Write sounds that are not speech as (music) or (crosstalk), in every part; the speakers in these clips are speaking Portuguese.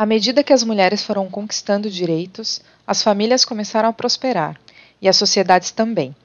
À medida que as mulheres foram conquistando direitos, as famílias começaram a prosperar, e as sociedades também.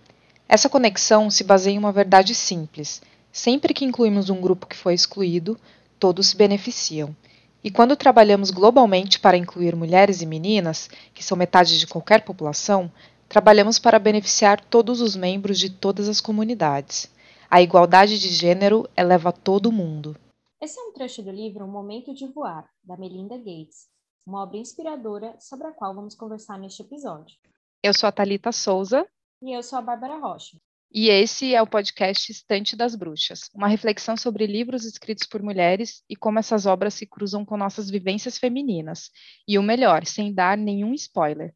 Essa conexão se baseia em uma verdade simples: sempre que incluímos um grupo que foi excluído, todos se beneficiam. E quando trabalhamos globalmente para incluir mulheres e meninas, que são metade de qualquer população, trabalhamos para beneficiar todos os membros de todas as comunidades. A igualdade de gênero eleva todo mundo. Esse é um trecho do livro Um Momento de Voar, da Melinda Gates, uma obra inspiradora sobre a qual vamos conversar neste episódio. Eu sou a Talita Souza. E eu sou a Bárbara Rocha. E esse é o podcast Estante das Bruxas, uma reflexão sobre livros escritos por mulheres e como essas obras se cruzam com nossas vivências femininas. E o melhor, sem dar nenhum spoiler.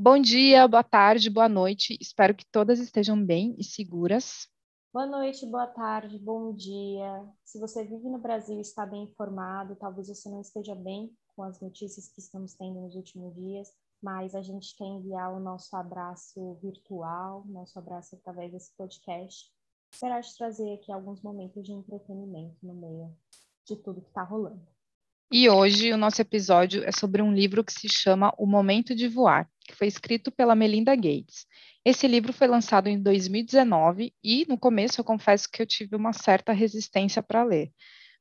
Bom dia, boa tarde, boa noite. Espero que todas estejam bem e seguras. Boa noite, boa tarde, bom dia. Se você vive no Brasil e está bem informado, talvez você não esteja bem com as notícias que estamos tendo nos últimos dias, mas a gente quer enviar o nosso abraço virtual, nosso abraço através desse podcast. Será de trazer aqui alguns momentos de entretenimento no meio de tudo que está rolando. E hoje o nosso episódio é sobre um livro que se chama O Momento de Voar, que foi escrito pela Melinda Gates. Esse livro foi lançado em 2019 e, no começo, eu confesso que eu tive uma certa resistência para ler.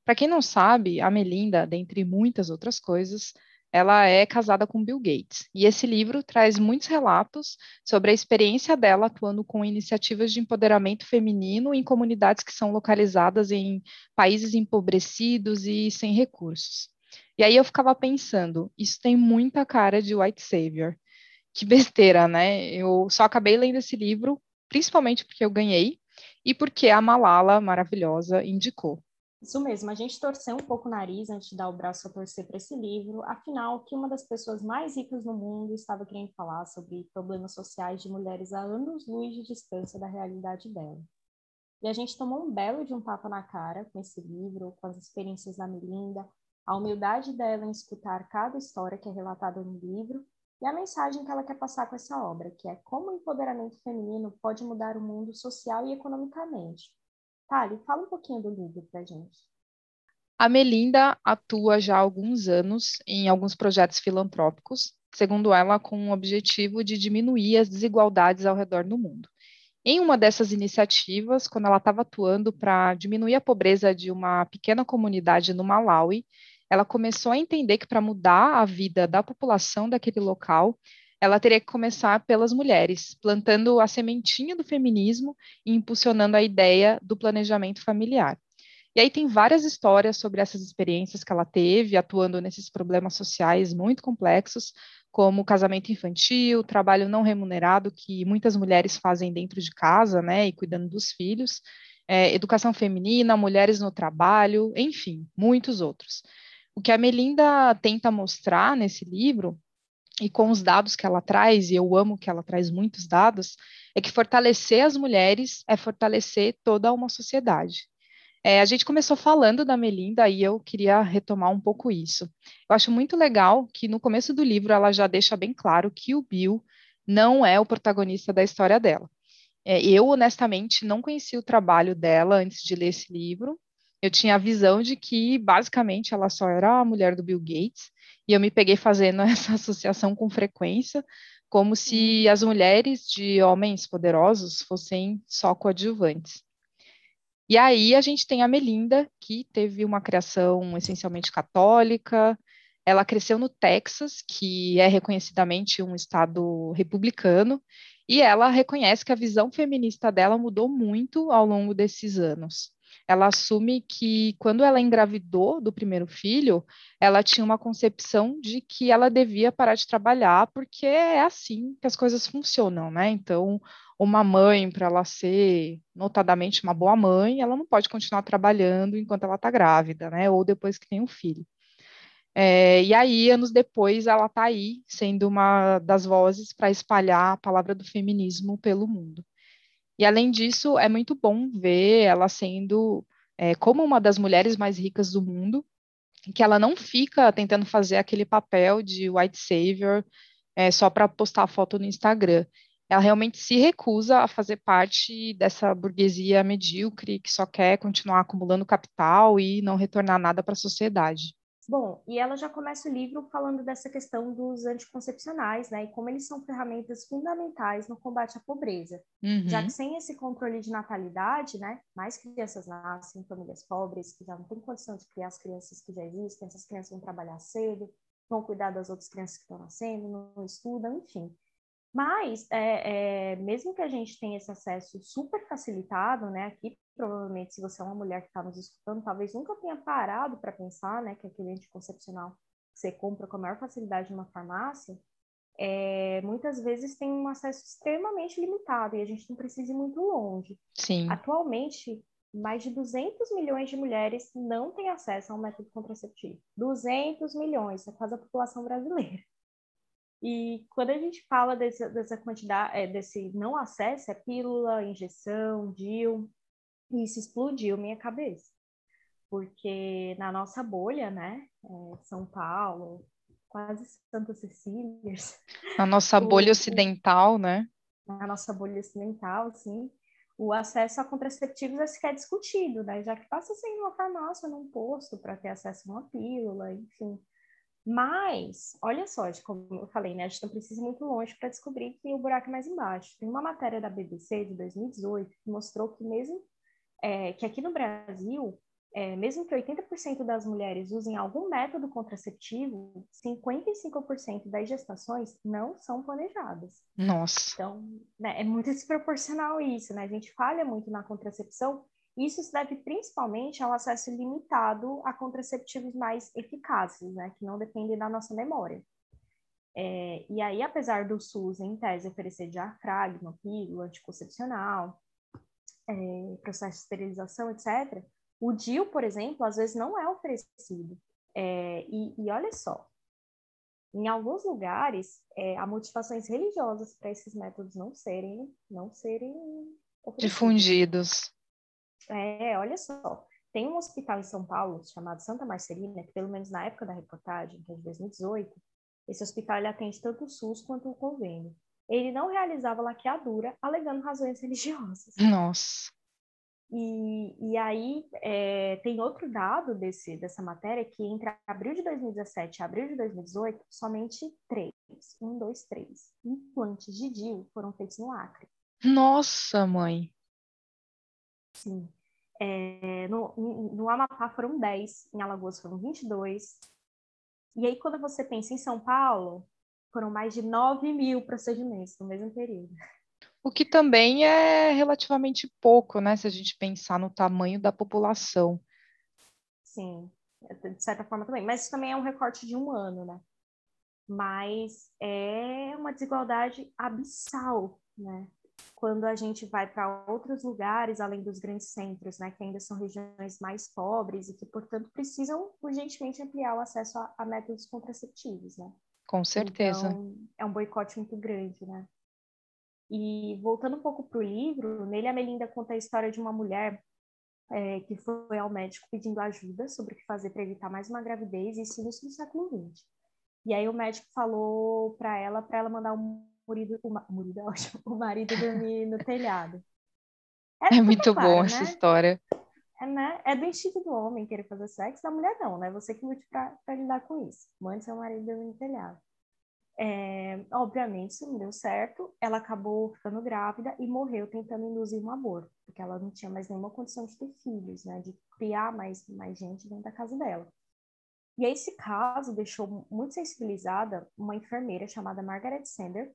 Para quem não sabe, a Melinda, dentre muitas outras coisas, ela é casada com Bill Gates. E esse livro traz muitos relatos sobre a experiência dela atuando com iniciativas de empoderamento feminino em comunidades que são localizadas em países empobrecidos e sem recursos. E aí eu ficava pensando, isso tem muita cara de white savior que besteira, né? Eu só acabei lendo esse livro, principalmente porque eu ganhei e porque a Malala, maravilhosa, indicou. Isso mesmo, a gente torceu um pouco o nariz antes de dar o braço a torcer para esse livro, afinal, que uma das pessoas mais ricas no mundo estava querendo falar sobre problemas sociais de mulheres a anos-luz de distância da realidade dela. E a gente tomou um belo de um tapa na cara com esse livro, com as experiências da Melinda, a humildade dela em escutar cada história que é relatada no livro e a mensagem que ela quer passar com essa obra, que é como o empoderamento feminino pode mudar o mundo social e economicamente. Thali, fala um pouquinho do livro para gente. A Melinda atua já há alguns anos em alguns projetos filantrópicos, segundo ela, com o objetivo de diminuir as desigualdades ao redor do mundo. Em uma dessas iniciativas, quando ela estava atuando para diminuir a pobreza de uma pequena comunidade no Malawi, ela começou a entender que para mudar a vida da população daquele local, ela teria que começar pelas mulheres, plantando a sementinha do feminismo e impulsionando a ideia do planejamento familiar. E aí tem várias histórias sobre essas experiências que ela teve, atuando nesses problemas sociais muito complexos, como casamento infantil, trabalho não remunerado que muitas mulheres fazem dentro de casa, né, e cuidando dos filhos, é, educação feminina, mulheres no trabalho, enfim, muitos outros. O que a Melinda tenta mostrar nesse livro, e com os dados que ela traz, e eu amo que ela traz muitos dados, é que fortalecer as mulheres é fortalecer toda uma sociedade. É, a gente começou falando da Melinda e eu queria retomar um pouco isso. Eu acho muito legal que no começo do livro ela já deixa bem claro que o Bill não é o protagonista da história dela. É, eu, honestamente, não conheci o trabalho dela antes de ler esse livro, eu tinha a visão de que basicamente ela só era a mulher do Bill Gates, e eu me peguei fazendo (laughs) essa associação com frequência, como se uhum. as mulheres de homens poderosos fossem só coadjuvantes. E aí a gente tem a Melinda, que teve uma criação essencialmente católica, ela cresceu no Texas, que é reconhecidamente um estado republicano, e ela reconhece que a visão feminista dela mudou muito ao longo desses anos ela assume que quando ela engravidou do primeiro filho, ela tinha uma concepção de que ela devia parar de trabalhar, porque é assim que as coisas funcionam, né? Então, uma mãe, para ela ser notadamente uma boa mãe, ela não pode continuar trabalhando enquanto ela está grávida, né? Ou depois que tem um filho. É, e aí, anos depois, ela está aí, sendo uma das vozes para espalhar a palavra do feminismo pelo mundo. E além disso, é muito bom ver ela sendo é, como uma das mulheres mais ricas do mundo, que ela não fica tentando fazer aquele papel de white savior, é, só para postar foto no Instagram. Ela realmente se recusa a fazer parte dessa burguesia medíocre que só quer continuar acumulando capital e não retornar nada para a sociedade. Bom, e ela já começa o livro falando dessa questão dos anticoncepcionais, né, e como eles são ferramentas fundamentais no combate à pobreza. Uhum. Já que sem esse controle de natalidade, né, mais crianças nascem em famílias pobres, que já não têm condição de criar as crianças que já existem, essas crianças vão trabalhar cedo, vão cuidar das outras crianças que estão nascendo, não estudam, enfim. Mas, é, é, mesmo que a gente tenha esse acesso super facilitado, né, aqui provavelmente se você é uma mulher que está nos escutando, talvez nunca tenha parado para pensar, né, que aquele anticoncepcional que você compra com a maior facilidade numa farmácia, é, muitas vezes tem um acesso extremamente limitado e a gente não precisa ir muito longe. Sim. Atualmente, mais de 200 milhões de mulheres não têm acesso a um método contraceptivo. 200 milhões, é quase a população brasileira. E quando a gente fala desse, dessa quantidade, é, desse não acesso, é pílula, injeção, DIL, isso explodiu minha cabeça. Porque na nossa bolha, né, é, São Paulo, quase Santa Cecília. Na nossa (laughs) bolha ocidental, né? Na nossa bolha ocidental, sim. O acesso a contraceptivos é sequer discutido, né? Já que passa sem uma farmácia, num posto, para ter acesso a uma pílula, enfim. Mas, olha só, como eu falei, né, a gente não precisa ir muito longe para descobrir que o buraco é mais embaixo. Tem uma matéria da BBC de 2018 que mostrou que mesmo é, que aqui no Brasil, é, mesmo que 80% das mulheres usem algum método contraceptivo, 55% das gestações não são planejadas. Nossa. Então, né, é muito desproporcional isso, né? A gente falha muito na contracepção isso se deve principalmente ao acesso limitado a contraceptivos mais eficazes, né, que não dependem da nossa memória. É, e aí, apesar do SUS, em tese, oferecer diafragma, pílula, anticoncepcional, é, processo de esterilização, etc., o DIU, por exemplo, às vezes não é oferecido. É, e, e, olha só, em alguns lugares, é, há motivações religiosas para esses métodos não serem, não serem difundidos. É, olha só. Tem um hospital em São Paulo chamado Santa Marcelina, que pelo menos na época da reportagem, que é de 2018, esse hospital ele atende tanto o SUS quanto o convênio. Ele não realizava laqueadura, alegando razões (laughs) religiosas. Nossa. E, e aí é, tem outro dado desse, dessa matéria que entre abril de 2017 e abril de 2018, somente três, um, dois, três, implantes de DIU foram feitos no Acre. Nossa, mãe! Sim. É, no, no Amapá foram 10, em Alagoas foram 22. E aí, quando você pensa em São Paulo, foram mais de 9 mil procedimentos no mesmo período. O que também é relativamente pouco, né? Se a gente pensar no tamanho da população. Sim, de certa forma também. Mas isso também é um recorte de um ano, né? Mas é uma desigualdade abissal, né? Quando a gente vai para outros lugares, além dos grandes centros, né, que ainda são regiões mais pobres e que, portanto, precisam urgentemente ampliar o acesso a, a métodos contraceptivos, né? Com certeza. Então, é um boicote muito grande, né? E voltando um pouco para o livro, nele a Melinda conta a história de uma mulher é, que foi ao médico pedindo ajuda sobre o que fazer para evitar mais uma gravidez, isso no século XX. E aí o médico falou para ela, para ela mandar um marido, o, marido, é o marido dormir no telhado. É, é muito claro, bom né? essa história. É, né? é do instinto do homem querer fazer sexo, da mulher não, né? Você que lute para lidar com isso. Mande seu marido dormir no telhado. É, obviamente, isso não deu certo. Ela acabou ficando grávida e morreu tentando induzir um aborto, porque ela não tinha mais nenhuma condição de ter filhos, né? De criar mais, mais gente dentro da casa dela. E esse caso deixou muito sensibilizada uma enfermeira chamada Margaret Sander,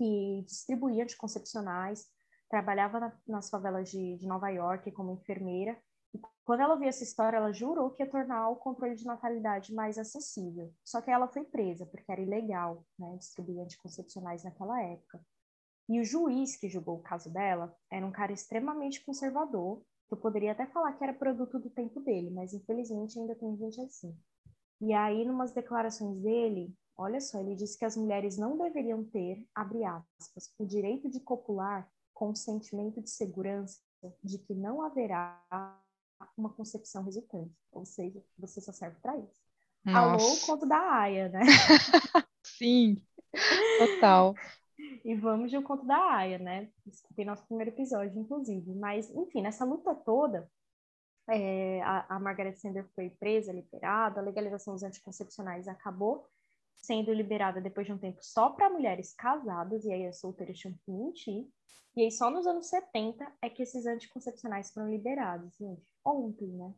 que distribuía anticoncepcionais, trabalhava na, nas favelas de, de Nova York como enfermeira. E quando ela viu essa história, ela jurou que ia tornar o controle de natalidade mais acessível. Só que ela foi presa, porque era ilegal né, distribuir anticoncepcionais naquela época. E o juiz que julgou o caso dela era um cara extremamente conservador, eu poderia até falar que era produto do tempo dele, mas infelizmente ainda tem gente assim. E aí, numas declarações dele, Olha só, ele disse que as mulheres não deveriam ter, abre aspas, o direito de copular com o sentimento de segurança de que não haverá uma concepção resultante. Ou seja, você só serve para isso. Nossa. Alô, conto da Aya, né? (laughs) Sim. Total. E vamos de O Conto da Aya, né? Tem nosso primeiro episódio, inclusive. Mas, enfim, nessa luta toda, é, a, a Margaret Sanger foi presa, liberada, a legalização dos anticoncepcionais acabou sendo liberada depois de um tempo só para mulheres casadas, e aí as solteiras tinham que mentir. E aí só nos anos 70 é que esses anticoncepcionais foram liberados, gente. Ontem, né?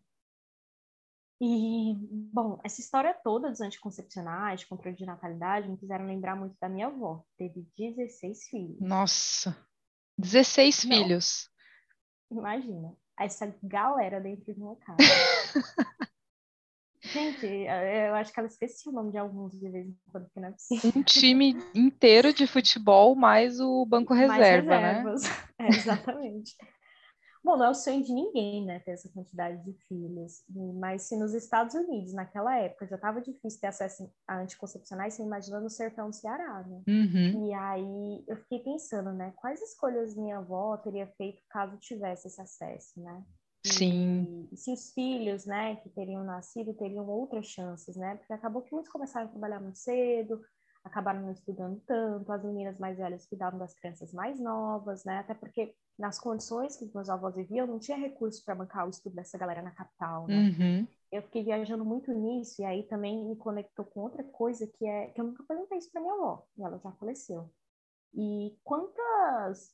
E, bom, essa história toda dos anticoncepcionais, de controle de natalidade, me fizeram lembrar muito da minha avó. Teve 16 filhos. Nossa, 16 Não. filhos. Imagina, essa galera dentro de uma casa. Gente, eu acho que ela esquecia o nome de alguns de vez em quando, porque não é possível. Um time inteiro de futebol mais o banco reserva, né? (laughs) É, exatamente. Bom, não é o sonho de ninguém, né, ter essa quantidade de filhos. Mas se nos Estados Unidos, naquela época, já estava difícil ter acesso a anticoncepcionais, você imagina no sertão do Ceará, né? Uhum. E aí eu fiquei pensando, né, quais escolhas minha avó teria feito caso tivesse esse acesso, né? Sim. E, se os filhos, né, que teriam nascido, teriam outras chances, né? Porque acabou que muitos começaram a trabalhar muito cedo, acabaram não estudando tanto, as meninas mais velhas cuidavam das crianças mais novas, né? Até porque nas condições que meus avós viviam, não tinha recurso para bancar o estudo dessa galera na capital, né? Uhum. Eu fiquei viajando muito nisso e aí também me conectou com outra coisa que é que eu nunca perguntei isso para minha avó, e ela já faleceu. E quantas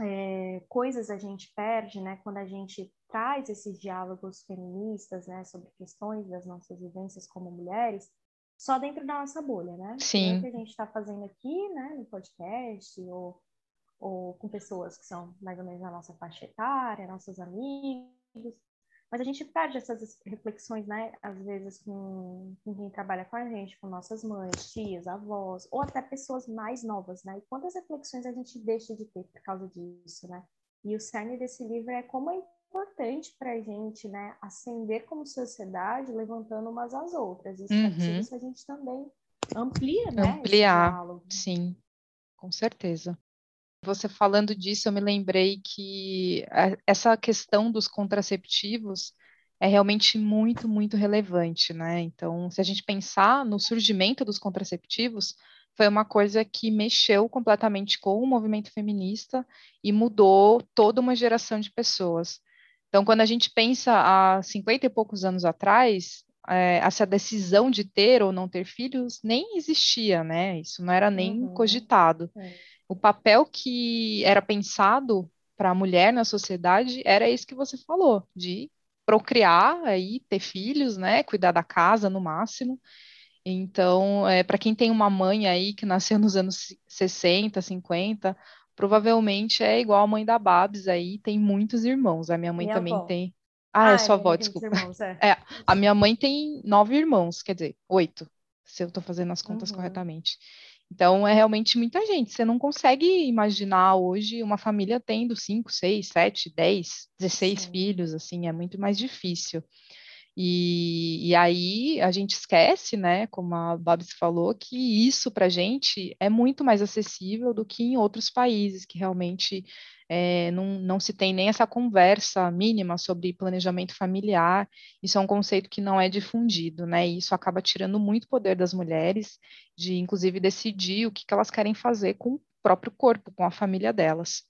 é, coisas a gente perde, né, quando a gente traz esses diálogos feministas, né, sobre questões das nossas vivências como mulheres, só dentro da nossa bolha, né? Sim. O que a gente está fazendo aqui, né, no podcast, ou, ou com pessoas que são mais ou menos da nossa faixa etária, nossos amigos, mas a gente perde essas reflexões, né, às vezes com, com quem trabalha com a gente, com nossas mães, tias, avós, ou até pessoas mais novas, né? E quantas reflexões a gente deixa de ter por causa disso, né? E o cerne desse livro é como importante para a gente, né, ascender como sociedade, levantando umas às outras. Isso é uhum. é se a gente também amplia, né, Ampliar, sim, com certeza. Você falando disso, eu me lembrei que essa questão dos contraceptivos é realmente muito, muito relevante, né? Então, se a gente pensar no surgimento dos contraceptivos, foi uma coisa que mexeu completamente com o movimento feminista e mudou toda uma geração de pessoas. Então, quando a gente pensa há 50 e poucos anos atrás, é, essa decisão de ter ou não ter filhos nem existia, né? Isso não era nem uhum. cogitado. É o papel que era pensado para a mulher na sociedade era isso que você falou, de procriar aí, ter filhos, né, cuidar da casa no máximo. Então, é, para quem tem uma mãe aí que nasceu nos anos 60, 50, provavelmente é igual a mãe da Babs aí, tem muitos irmãos. A minha mãe minha também avó. tem. Ah, é ah é sua avó, desculpa. Irmãos, é. (laughs) é. a minha mãe tem nove irmãos, quer dizer, oito, se eu estou fazendo as contas uhum. corretamente. Então, é realmente muita gente. Você não consegue imaginar hoje uma família tendo 5, 6, 7, 10, 16 Sim. filhos, assim, é muito mais difícil. E, e, aí a gente esquece, né, como a Babs falou, que isso para a gente é muito mais acessível do que em outros países que realmente é, não, não se tem nem essa conversa mínima sobre planejamento familiar, isso é um conceito que não é difundido, né? E isso acaba tirando muito poder das mulheres, de inclusive decidir o que, que elas querem fazer com o próprio corpo, com a família delas.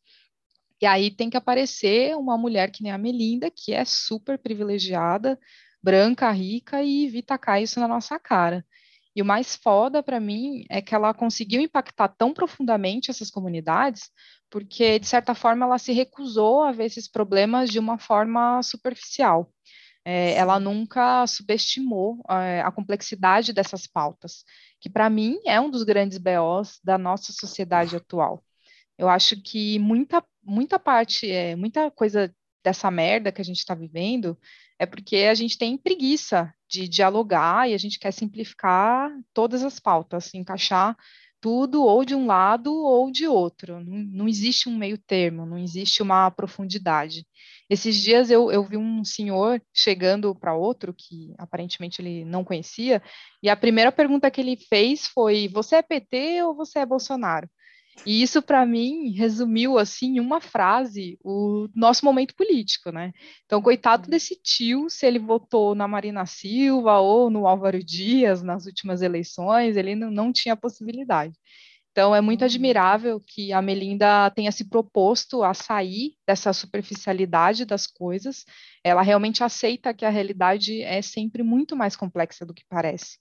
E aí tem que aparecer uma mulher que nem a Melinda, que é super privilegiada, branca, rica, e vir tacar isso na nossa cara. E o mais foda para mim é que ela conseguiu impactar tão profundamente essas comunidades, porque, de certa forma, ela se recusou a ver esses problemas de uma forma superficial. É, ela nunca subestimou é, a complexidade dessas pautas, que, para mim, é um dos grandes BOs da nossa sociedade atual. Eu acho que muita, muita parte, é, muita coisa dessa merda que a gente está vivendo é porque a gente tem preguiça de dialogar e a gente quer simplificar todas as pautas, encaixar tudo ou de um lado ou de outro. Não, não existe um meio termo, não existe uma profundidade. Esses dias eu, eu vi um senhor chegando para outro, que aparentemente ele não conhecia, e a primeira pergunta que ele fez foi: Você é PT ou você é Bolsonaro? E isso, para mim, resumiu, assim, em uma frase, o nosso momento político, né? Então, coitado uhum. desse tio, se ele votou na Marina Silva ou no Álvaro Dias nas últimas eleições, ele não, não tinha possibilidade. Então, é muito uhum. admirável que a Melinda tenha se proposto a sair dessa superficialidade das coisas. Ela realmente aceita que a realidade é sempre muito mais complexa do que parece.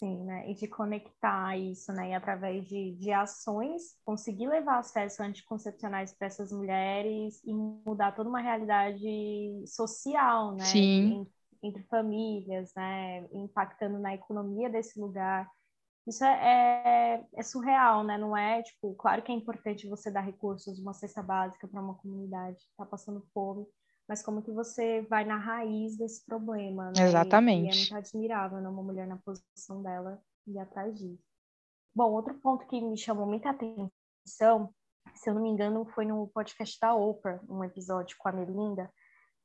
Sim, né? E de conectar isso, né? E através de, de ações, conseguir levar acesso anticoncepcionais para essas mulheres e mudar toda uma realidade social, né? Sim. entre famílias, né? Impactando na economia desse lugar. Isso é, é, é, surreal, né? Não é, tipo, claro que é importante você dar recursos, uma cesta básica para uma comunidade que está passando fome, mas como que você vai na raiz desse problema, né? Exatamente. E, e é muito admirável, né? Uma mulher na posição dela e atrás disso. Bom, outro ponto que me chamou muita atenção, se eu não me engano, foi no podcast da Oprah, um episódio com a Melinda,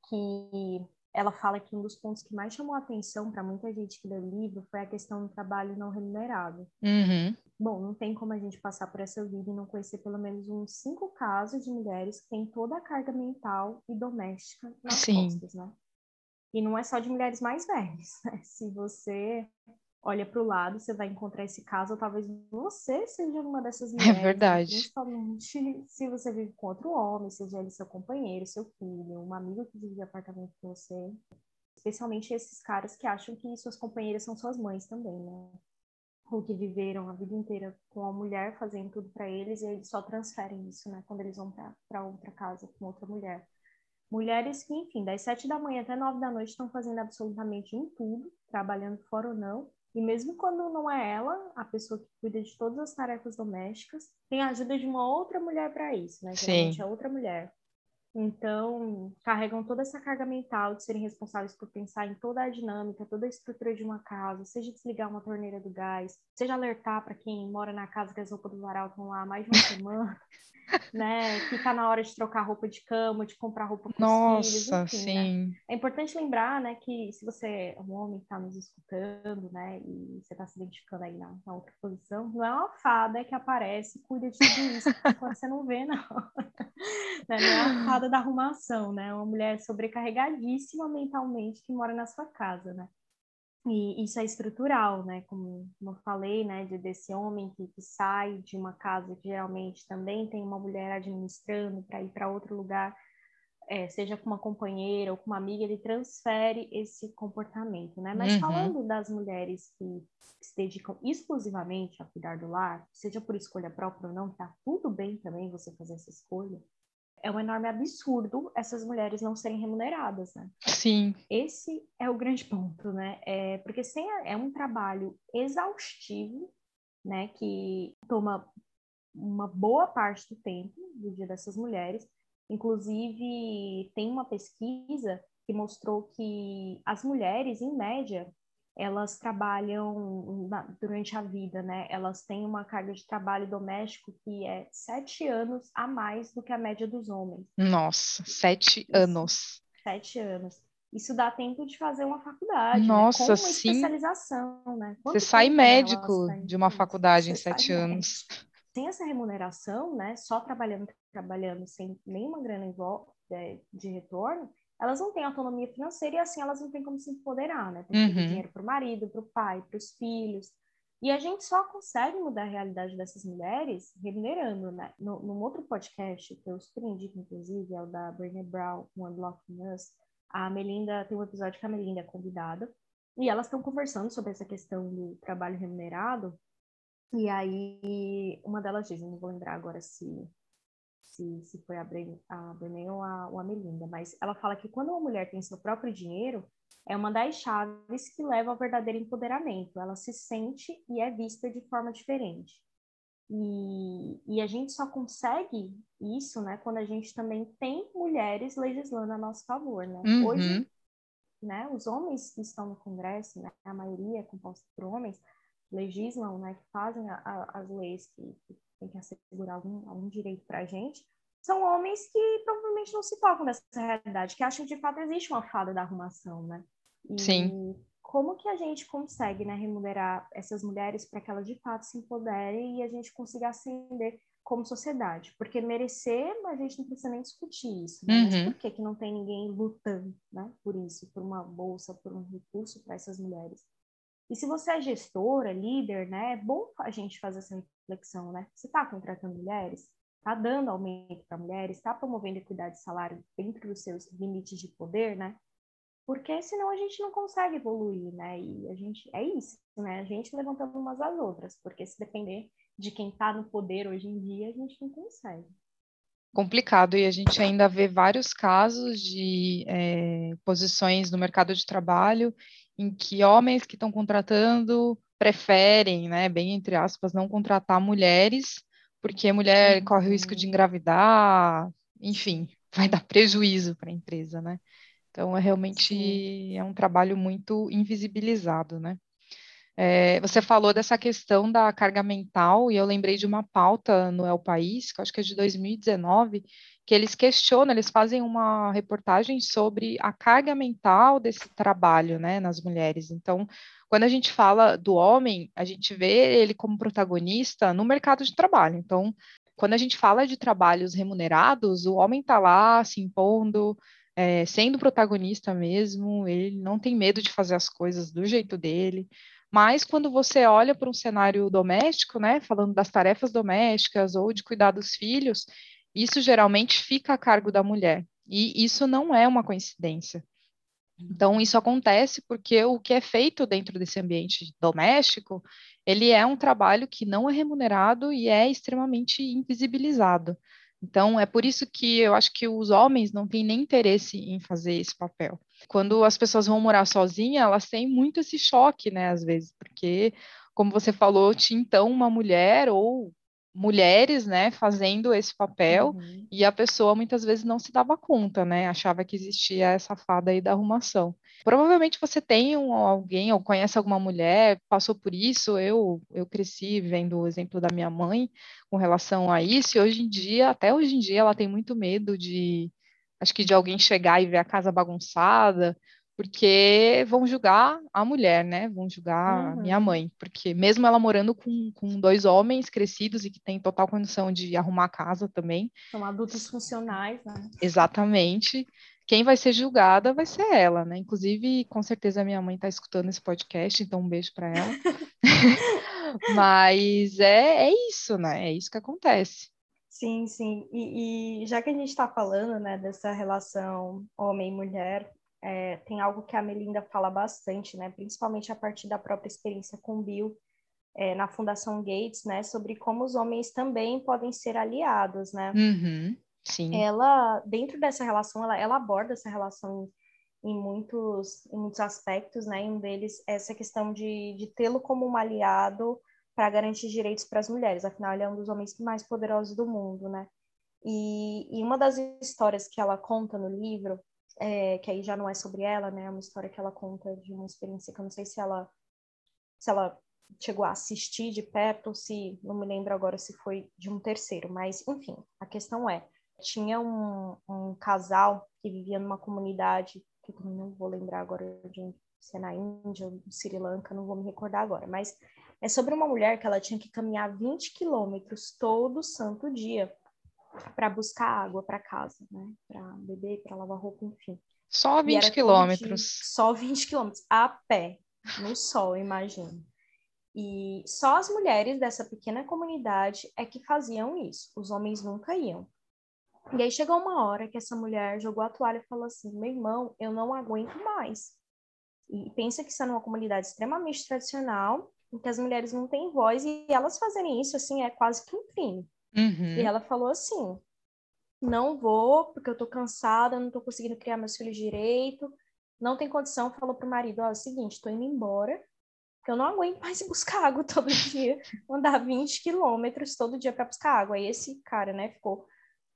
que ela fala que um dos pontos que mais chamou a atenção para muita gente que leu o livro foi a questão do trabalho não remunerado. Uhum bom, não tem como a gente passar por essa vida e não conhecer pelo menos uns cinco casos de mulheres que têm toda a carga mental e doméstica nas Sim. costas, né? E não é só de mulheres mais velhas, né? Se você olha para o lado, você vai encontrar esse caso, ou talvez você seja uma dessas é mulheres. É verdade. Principalmente se você vive com outro homem, seja ele seu companheiro, seu filho, um amigo que vive em apartamento com você. Especialmente esses caras que acham que suas companheiras são suas mães também, né? ou que viveram a vida inteira com a mulher fazendo tudo para eles e eles só transferem isso, né, quando eles vão para outra casa com outra mulher. Mulheres que, enfim, das sete da manhã até nove da noite estão fazendo absolutamente um tudo, trabalhando fora ou não, e mesmo quando não é ela, a pessoa que cuida de todas as tarefas domésticas, tem a ajuda de uma outra mulher para isso, né? Geralmente Sim. é outra mulher. Então, carregam toda essa carga mental de serem responsáveis por pensar em toda a dinâmica, toda a estrutura de uma casa, seja desligar uma torneira do gás, seja alertar para quem mora na casa que as roupas do varal estão lá há mais de uma semana, (laughs) né? Que tá na hora de trocar roupa de cama, de comprar roupa para os filhos, enfim, né? sim. Né? É importante lembrar, né, que se você é um homem que está nos escutando, né, e você está se identificando aí na, na, outra posição, não é uma fada que aparece e cuida de tudo isso, quando (laughs) você não vê, não. (laughs) né? Não é a fada da arrumação, né? Uma mulher sobrecarregadíssima mentalmente que mora na sua casa, né? E isso é estrutural, né? Como, como eu falei, né? De, desse homem que, que sai de uma casa que geralmente também tem uma mulher administrando para ir para outro lugar, é, seja com uma companheira ou com uma amiga, ele transfere esse comportamento, né? Mas uhum. falando das mulheres que, que, se dedicam exclusivamente a cuidar do lar, seja por escolha própria ou não, tá tudo bem também você fazer essa escolha é um enorme absurdo essas mulheres não serem remuneradas, né? Sim. Esse é o grande ponto, né? É, porque sem a, é um trabalho exaustivo, né? Que toma uma boa parte do tempo do dia dessas mulheres. Inclusive, tem uma pesquisa que mostrou que as mulheres, em média, elas trabalham durante a vida, né? Elas têm uma carga de trabalho doméstico que é sete anos a mais do que a média dos homens. Nossa, sete Isso, anos. Sete anos. Isso dá tempo de fazer uma faculdade, né? Nossa, né? Com uma sim. especialização, né? Quanto você sai médico de uma faculdade em sete anos. Médico. Sem essa remuneração, né? Só trabalhando, trabalhando sem nenhuma grana de, de retorno, elas não têm autonomia financeira e assim elas não têm como se empoderar, né? Tem que ter uhum. dinheiro para o marido, para o pai, para os filhos. E a gente só consegue mudar a realidade dessas mulheres remunerando, né? No, num outro podcast, que eu super indico, inclusive, é o da Brené Brown, One Blocking Us, a Melinda, tem um episódio que a Melinda é convidada, e elas estão conversando sobre essa questão do trabalho remunerado, e aí uma delas diz, não vou lembrar agora se se, se foi a, Brené, a Brené ou a, ou a Melinda, mas ela fala que quando uma mulher tem seu próprio dinheiro, é uma das chaves que leva ao verdadeiro empoderamento. Ela se sente e é vista de forma diferente. E, e a gente só consegue isso, né, quando a gente também tem mulheres legislando a nosso favor, né? Uhum. Hoje, né, os homens que estão no Congresso, né, a maioria é composta por homens, legislam, né, que fazem a, a, as leis que, que tem que assegurar algum, algum direito para a gente, são homens que provavelmente não se tocam dessa realidade, que acham que de fato existe uma fada da arrumação, né? E Sim. como que a gente consegue né, remunerar essas mulheres para que elas de fato se empoderem e a gente consiga ascender como sociedade? Porque merecer, a gente não precisa nem discutir isso, né? Uhum. Mas por que, que não tem ninguém lutando né, por isso, por uma bolsa, por um recurso para essas mulheres? E se você é gestora, líder, né, é bom a gente fazer essa reflexão, né? Você está contratando mulheres? Está dando aumento para mulheres? Está promovendo equidade de salário dentro dos seus limites de poder, né? Porque senão a gente não consegue evoluir, né? E a gente é isso, né? A gente levantando umas às outras, porque se depender de quem está no poder hoje em dia, a gente não consegue complicado e a gente ainda vê vários casos de é, posições no mercado de trabalho em que homens que estão contratando preferem, né, bem entre aspas, não contratar mulheres, porque a mulher uhum. corre o risco de engravidar, enfim, (laughs) vai dar prejuízo para a empresa, né? Então, é realmente Sim. é um trabalho muito invisibilizado, né? É, você falou dessa questão da carga mental, e eu lembrei de uma pauta no El País, que eu acho que é de 2019, que eles questionam, eles fazem uma reportagem sobre a carga mental desse trabalho, né, nas mulheres. Então, quando a gente fala do homem, a gente vê ele como protagonista no mercado de trabalho. Então, quando a gente fala de trabalhos remunerados, o homem está lá se impondo, é, sendo protagonista mesmo, ele não tem medo de fazer as coisas do jeito dele. Mas quando você olha para um cenário doméstico, né, falando das tarefas domésticas ou de cuidar dos filhos, isso geralmente fica a cargo da mulher. E isso não é uma coincidência. Então, isso acontece porque o que é feito dentro desse ambiente doméstico, ele é um trabalho que não é remunerado e é extremamente invisibilizado. Então, é por isso que eu acho que os homens não têm nem interesse em fazer esse papel. Quando as pessoas vão morar sozinhas, elas têm muito esse choque, né, às vezes, porque, como você falou, tinha então uma mulher ou mulheres, né, fazendo esse papel, uhum. e a pessoa muitas vezes não se dava conta, né, achava que existia essa fada aí da arrumação. Provavelmente você tem um, alguém ou conhece alguma mulher, passou por isso, eu, eu cresci vendo o exemplo da minha mãe com relação a isso, e hoje em dia, até hoje em dia, ela tem muito medo de, acho que de alguém chegar e ver a casa bagunçada, porque vão julgar a mulher, né? Vão julgar uhum. minha mãe, porque mesmo ela morando com, com dois homens crescidos e que tem total condição de arrumar a casa também. São adultos funcionais, né? Exatamente. Quem vai ser julgada vai ser ela, né? Inclusive, com certeza minha mãe está escutando esse podcast, então um beijo para ela. (laughs) Mas é, é isso, né? É isso que acontece. Sim, sim. E, e já que a gente está falando, né, dessa relação homem-mulher, é, tem algo que a Melinda fala bastante, né, principalmente a partir da própria experiência com Bill é, na Fundação Gates, né, sobre como os homens também podem ser aliados, né? Uhum, sim. Ela, dentro dessa relação, ela, ela aborda essa relação em muitos, em muitos aspectos, né? E um deles é essa questão de, de tê-lo como um aliado para garantir direitos para as mulheres. Afinal, ele é um dos homens mais poderosos do mundo, né? E, e uma das histórias que ela conta no livro é, que aí já não é sobre ela, né? É uma história que ela conta de uma experiência que eu não sei se ela se ela chegou a assistir de perto se não me lembro agora se foi de um terceiro, mas enfim, a questão é tinha um, um casal que vivia numa comunidade que eu não vou lembrar agora de se é na Índia ou Sri Lanka, não vou me recordar agora, mas é sobre uma mulher que ela tinha que caminhar 20 quilômetros todo santo dia para buscar água para casa, né? Para beber, para lavar roupa, enfim. Só 20 quilômetros. Só 20 quilômetros, a pé, no sol, imagino. E só as mulheres dessa pequena comunidade é que faziam isso. Os homens nunca iam. E aí chegou uma hora que essa mulher jogou a toalha e falou assim: meu irmão, eu não aguento mais. E pensa que isso é numa comunidade extremamente tradicional, em que as mulheres não têm voz, e elas fazerem isso, assim, é quase que um crime. Uhum. E ela falou assim: não vou, porque eu tô cansada, não tô conseguindo criar meus filhos direito, não tem condição. Falou pro marido: ó, é o seguinte, tô indo embora, porque eu não aguento mais buscar água (laughs) todo dia, andar 20 quilômetros todo dia para buscar água. Aí esse cara, né, ficou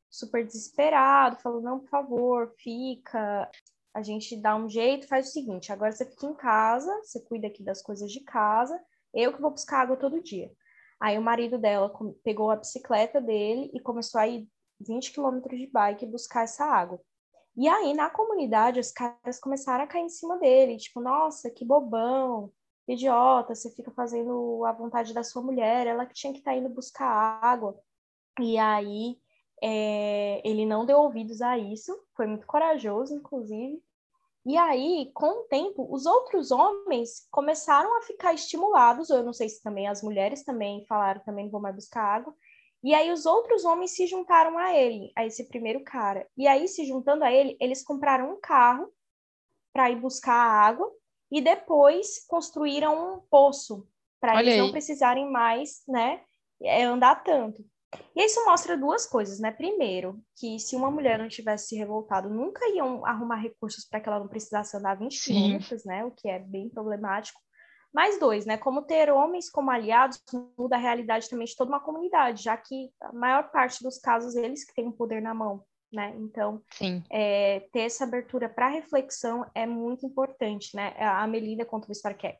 super desesperado, falou: não, por favor, fica. A gente dá um jeito, faz o seguinte: agora você fica em casa, você cuida aqui das coisas de casa, eu que vou buscar água todo dia. Aí o marido dela pegou a bicicleta dele e começou a ir 20 quilômetros de bike buscar essa água. E aí, na comunidade, os caras começaram a cair em cima dele, tipo, nossa, que bobão, idiota, você fica fazendo a vontade da sua mulher, ela que tinha que estar tá indo buscar água. E aí, é, ele não deu ouvidos a isso, foi muito corajoso, inclusive. E aí, com o tempo, os outros homens começaram a ficar estimulados, ou eu não sei se também as mulheres também falaram, também não vou mais buscar água. E aí os outros homens se juntaram a ele, a esse primeiro cara. E aí, se juntando a ele, eles compraram um carro para ir buscar água e depois construíram um poço para eles aí. não precisarem mais, né, é, andar tanto. E isso mostra duas coisas, né? Primeiro, que se uma mulher não tivesse se revoltado, nunca iam arrumar recursos para que ela não precisasse andar 20 Sim. quilômetros, né? O que é bem problemático. Mais dois, né? Como ter homens como aliados muda a realidade também de toda uma comunidade, já que a maior parte dos casos eles que têm o poder na mão, né? Então, é, ter essa abertura para reflexão é muito importante, né? A Melinda conta história que é,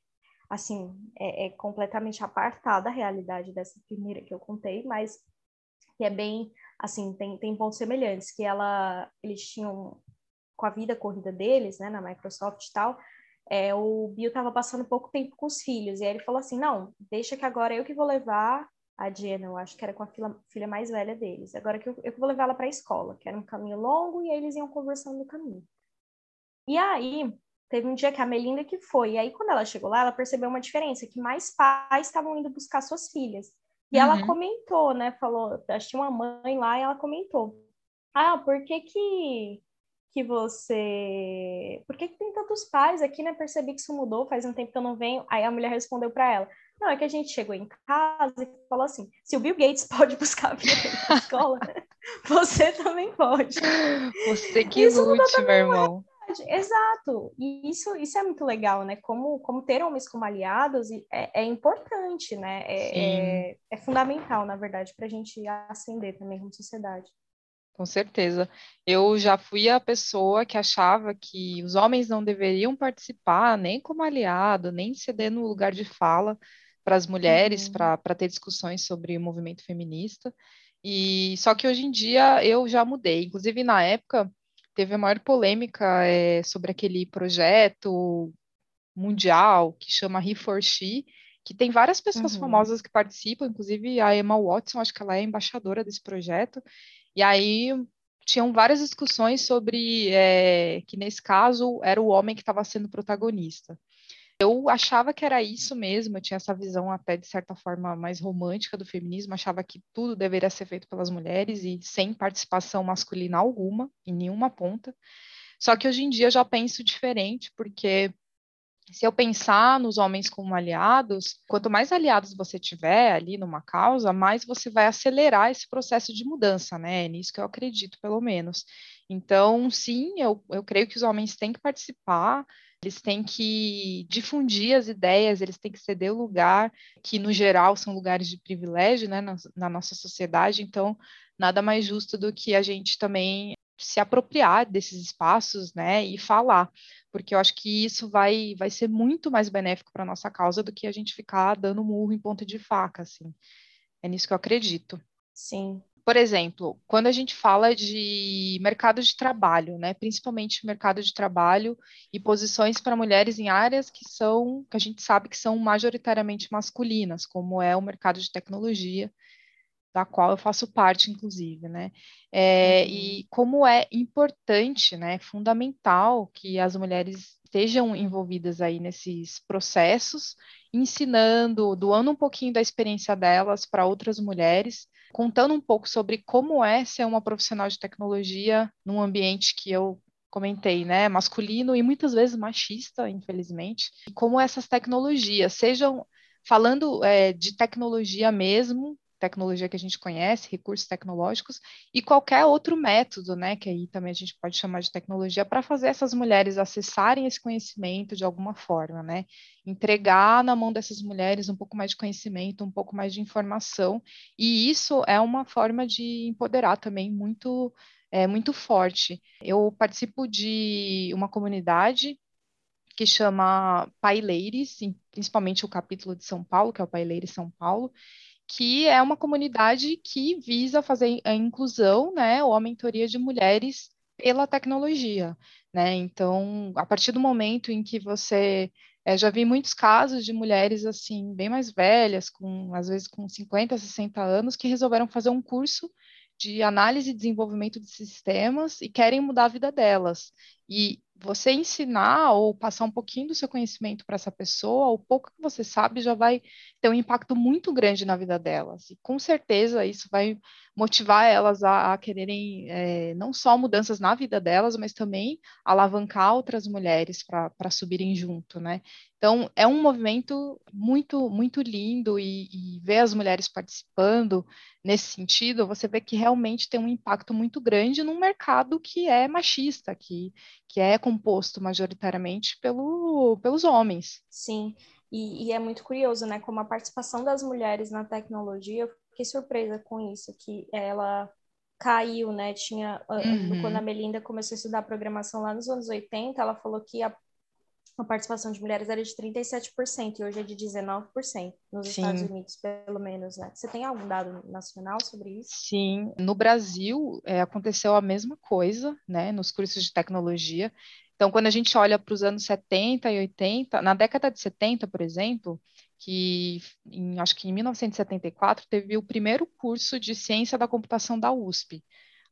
assim, é, é completamente apartada da realidade dessa primeira que eu contei, mas que é bem, assim, tem, tem pontos semelhantes, que ela, eles tinham, com a vida corrida deles, né, na Microsoft e tal, é, o Bill estava passando pouco tempo com os filhos, e aí ele falou assim, não, deixa que agora eu que vou levar a Jenna, eu acho que era com a filha, filha mais velha deles, agora que eu, eu que vou levar ela para a escola, que era um caminho longo, e aí eles iam conversando no caminho. E aí, teve um dia que a Melinda que foi, e aí quando ela chegou lá, ela percebeu uma diferença, que mais pais estavam indo buscar suas filhas. E uhum. ela comentou, né? Falou, acho que tinha uma mãe lá e ela comentou. Ah, por que que, que você... Por que que tem tantos pais aqui, né? Percebi que isso mudou, faz um tempo que eu não venho. Aí a mulher respondeu para ela. Não, é que a gente chegou em casa e falou assim, se o Bill Gates (laughs) pode buscar a filha na escola, (laughs) você também pode. Você que isso lute, meu irmão. Exato, e isso, isso é muito legal, né? Como, como ter homens como aliados é, é importante, né? É, é, é, fundamental, na verdade, para a gente ascender também como sociedade. Com certeza. Eu já fui a pessoa que achava que os homens não deveriam participar nem como aliado, nem ceder no lugar de fala para as mulheres, uhum. para ter discussões sobre o movimento feminista. E só que hoje em dia eu já mudei. Inclusive, na época, teve a maior polêmica é, sobre aquele projeto mundial que chama He for She, que tem várias pessoas uhum. famosas que participam, inclusive a Emma Watson, acho que ela é embaixadora desse projeto, e aí tinham várias discussões sobre é, que nesse caso era o homem que estava sendo protagonista. Eu achava que era isso mesmo, eu tinha essa visão até de certa forma mais romântica do feminismo, achava que tudo deveria ser feito pelas mulheres e sem participação masculina alguma, em nenhuma ponta. Só que hoje em dia eu já penso diferente, porque se eu pensar nos homens como aliados, quanto mais aliados você tiver ali numa causa, mais você vai acelerar esse processo de mudança, né? É nisso que eu acredito, pelo menos. Então, sim, eu, eu creio que os homens têm que participar, eles têm que difundir as ideias, eles têm que ceder o lugar, que no geral são lugares de privilégio né, na, na nossa sociedade, então nada mais justo do que a gente também se apropriar desses espaços, né, e falar, porque eu acho que isso vai, vai ser muito mais benéfico para a nossa causa do que a gente ficar dando murro em ponta de faca, assim. É nisso que eu acredito. Sim, por exemplo, quando a gente fala de mercado de trabalho, né, principalmente mercado de trabalho e posições para mulheres em áreas que são, que a gente sabe que são majoritariamente masculinas, como é o mercado de tecnologia, da qual eu faço parte, inclusive, né? É, uhum. E como é importante, né, fundamental que as mulheres estejam envolvidas aí nesses processos, ensinando, doando um pouquinho da experiência delas para outras mulheres, contando um pouco sobre como é ser uma profissional de tecnologia num ambiente que eu comentei, né, masculino e muitas vezes machista, infelizmente, e como essas tecnologias sejam falando é, de tecnologia mesmo, tecnologia que a gente conhece, recursos tecnológicos, e qualquer outro método, né, que aí também a gente pode chamar de tecnologia, para fazer essas mulheres acessarem esse conhecimento de alguma forma, né, entregar na mão dessas mulheres um pouco mais de conhecimento, um pouco mais de informação, e isso é uma forma de empoderar também muito, é, muito forte. Eu participo de uma comunidade que chama Pai Leires, principalmente o capítulo de São Paulo, que é o Pai Leires São Paulo, que é uma comunidade que visa fazer a inclusão, né, ou a mentoria de mulheres pela tecnologia, né? Então, a partir do momento em que você é, já vi muitos casos de mulheres assim, bem mais velhas, com às vezes com 50, 60 anos, que resolveram fazer um curso de análise e desenvolvimento de sistemas e querem mudar a vida delas. E você ensinar ou passar um pouquinho do seu conhecimento para essa pessoa, o pouco que você sabe já vai ter um impacto muito grande na vida delas. E com certeza isso vai motivar elas a, a quererem é, não só mudanças na vida delas, mas também alavancar outras mulheres para subirem junto, né? Então é um movimento muito muito lindo e, e ver as mulheres participando nesse sentido, você vê que realmente tem um impacto muito grande num mercado que é machista, que, que é composto majoritariamente pelo, pelos homens. Sim, e, e, é muito curioso, né? Como a participação das mulheres na tecnologia, fiquei surpresa com isso, que ela caiu, né? Tinha, uhum. quando a Melinda começou a estudar programação lá nos anos 80, ela falou que a a participação de mulheres era de 37% e hoje é de 19% nos Sim. Estados Unidos, pelo menos, né? Você tem algum dado nacional sobre isso? Sim, no Brasil é, aconteceu a mesma coisa, né, nos cursos de tecnologia. Então, quando a gente olha para os anos 70 e 80, na década de 70, por exemplo, que em, acho que em 1974 teve o primeiro curso de ciência da computação da USP,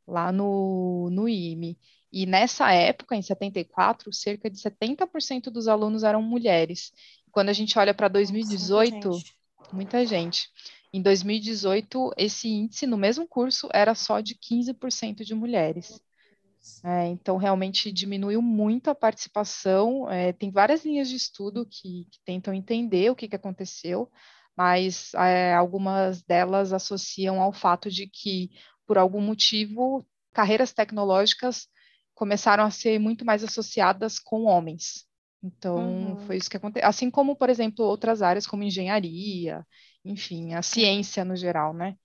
lá no, no IME. E nessa época, em 74, cerca de 70% dos alunos eram mulheres. Quando a gente olha para 2018, Nossa, muita gente. Em 2018, esse índice no mesmo curso era só de 15% de mulheres. É, então, realmente diminuiu muito a participação. É, tem várias linhas de estudo que, que tentam entender o que, que aconteceu, mas é, algumas delas associam ao fato de que, por algum motivo, carreiras tecnológicas começaram a ser muito mais associadas com homens. Então, uhum. foi isso que aconteceu. Assim como, por exemplo, outras áreas como engenharia, enfim, a ciência no geral, né?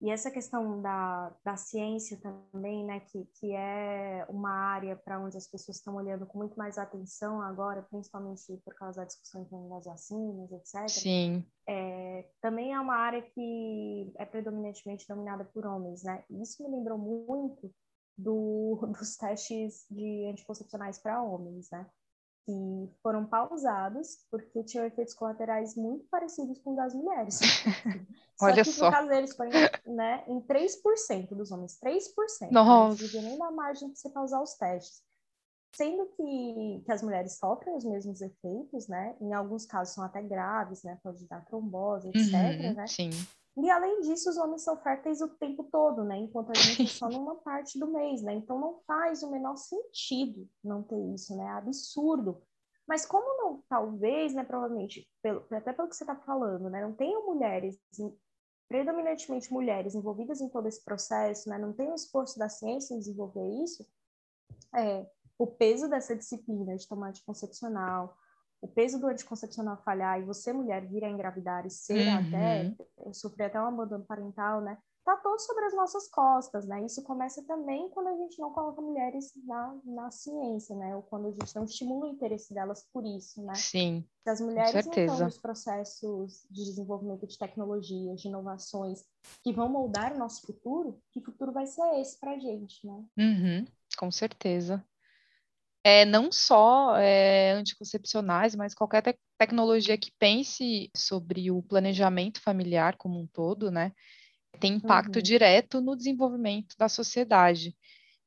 E essa questão da, da ciência também, né, que, que é uma área para onde as pessoas estão olhando com muito mais atenção agora, principalmente por causa da discussão em torno das vacinas, etc. Sim. É, também é uma área que é predominantemente dominada por homens, né? E isso me lembrou muito do, (laughs) dos testes de anticoncepcionais para homens, né? Que foram pausados porque tinham efeitos colaterais muito parecidos com os das mulheres. (laughs) só Olha que, só. no caso deles, foi né, em 3% dos homens, 3%. Nossa. Não nem da margem para você pausar os testes. Sendo que, que as mulheres sofrem os mesmos efeitos, né? Em alguns casos são até graves, né? Pode dar trombose, etc, uhum, né? Sim. E além disso, os homens são férteis o tempo todo, né? Enquanto a gente é só numa parte do mês, né? Então não faz o menor sentido não ter isso, né? É absurdo. Mas como não, talvez, né, provavelmente, pelo, até pelo que você está falando, né, não tenham mulheres, predominantemente mulheres envolvidas em todo esse processo, né, não tem o esforço da ciência em desenvolver isso, é, o peso dessa disciplina de tomar anticoncepcional, o peso do anticoncepcional falhar e você, mulher, vir a engravidar e ser uhum. até, sofrer até um abandono parental, né? Tá todo sobre as nossas costas, né? Isso começa também quando a gente não coloca mulheres na, na ciência, né? Ou quando a gente não estimula o interesse delas por isso, né? Sim. Se as mulheres não estão nos processos de desenvolvimento de tecnologias, de inovações que vão moldar o nosso futuro, que futuro vai ser esse pra gente, né? Uhum. Com certeza é, não só é, anticoncepcionais, mas qualquer te tecnologia que pense sobre o planejamento familiar como um todo, né, tem impacto uhum. direto no desenvolvimento da sociedade.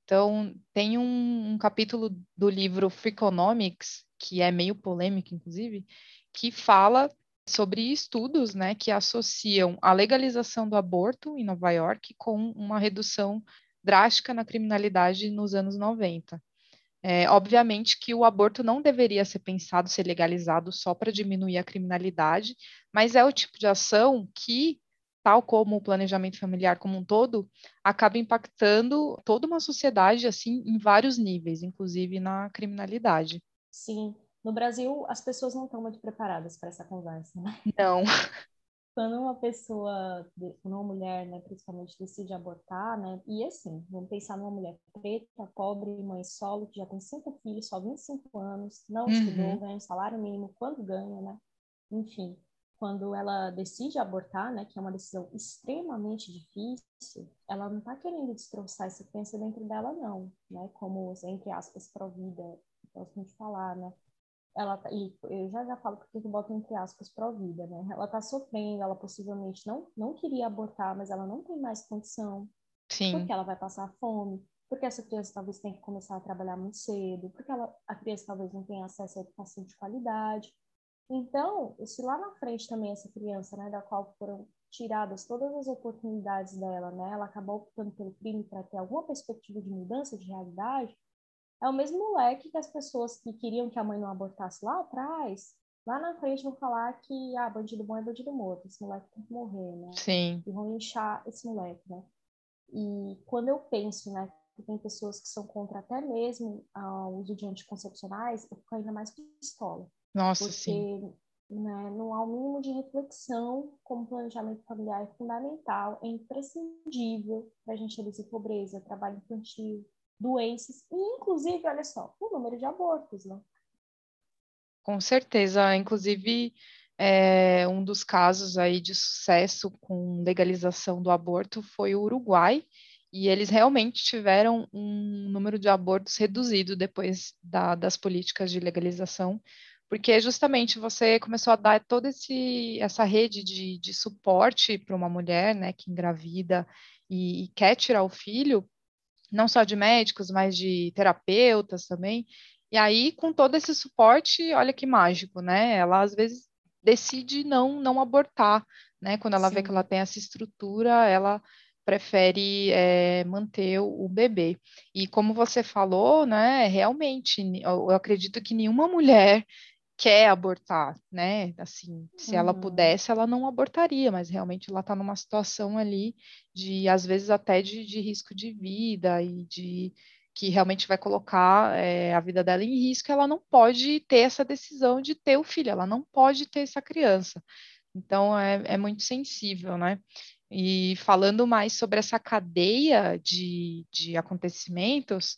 Então, tem um, um capítulo do livro Freakonomics, que é meio polêmico, inclusive, que fala sobre estudos né, que associam a legalização do aborto em Nova York com uma redução drástica na criminalidade nos anos 90. É, obviamente que o aborto não deveria ser pensado ser legalizado só para diminuir a criminalidade, mas é o tipo de ação que, tal como o planejamento familiar como um todo, acaba impactando toda uma sociedade assim em vários níveis, inclusive na criminalidade. Sim, no Brasil as pessoas não estão muito preparadas para essa conversa, né? Não. (laughs) quando uma pessoa, uma mulher, né, principalmente decide abortar, né, e assim, vamos pensar numa mulher preta, pobre, mãe solo, que já tem cinco filhos, só 25 anos, não uhum. estudou, ganha um salário mínimo, quando ganha, né, enfim. quando ela decide abortar, né, que é uma decisão extremamente difícil, ela não está querendo destroçar essa criança dentro dela, não, né, como, entre aspas, pró-vida, gosto de falar, né, ela tá, e eu já já falo porque eu boto entre aspas pró-vida, né, ela está sofrendo, ela possivelmente não, não queria abortar, mas ela não tem mais condição, Sim. porque ela vai passar fome, porque essa criança talvez tenha que começar a trabalhar muito cedo, porque ela, a criança talvez não tenha acesso à educação de qualidade. Então, se lá na frente também essa criança, né, da qual foram tiradas todas as oportunidades dela, né, ela acabou optando pelo crime para ter alguma perspectiva de mudança de realidade, é o mesmo moleque que as pessoas que queriam que a mãe não abortasse lá atrás, lá na frente vão falar que, ah, bandido bom é bandido morto, esse moleque tem que morrer, né? Sim. E vão inchar esse moleque, né? E quando eu penso, né, que tem pessoas que são contra até mesmo o uso de anticoncepcionais, eu fico ainda mais pistola. Nossa, porque, sim. Né, não há o mínimo de reflexão como planejamento familiar é fundamental, é imprescindível para a gente reduzir pobreza, trabalho infantil, doenças inclusive, olha só, o número de abortos, né? Com certeza, inclusive é, um dos casos aí de sucesso com legalização do aborto foi o Uruguai, e eles realmente tiveram um número de abortos reduzido depois da, das políticas de legalização, porque justamente você começou a dar toda esse, essa rede de, de suporte para uma mulher né, que engravida e, e quer tirar o filho, não só de médicos, mas de terapeutas também. E aí, com todo esse suporte, olha que mágico, né? Ela às vezes decide não não abortar, né? Quando ela Sim. vê que ela tem essa estrutura, ela prefere é, manter o bebê. E como você falou, né? Realmente, eu acredito que nenhuma mulher quer abortar, né? Assim, se uhum. ela pudesse, ela não abortaria, mas realmente ela está numa situação ali de, às vezes, até de, de risco de vida e de que realmente vai colocar é, a vida dela em risco, ela não pode ter essa decisão de ter o filho, ela não pode ter essa criança. Então, é, é muito sensível, né? E falando mais sobre essa cadeia de, de acontecimentos,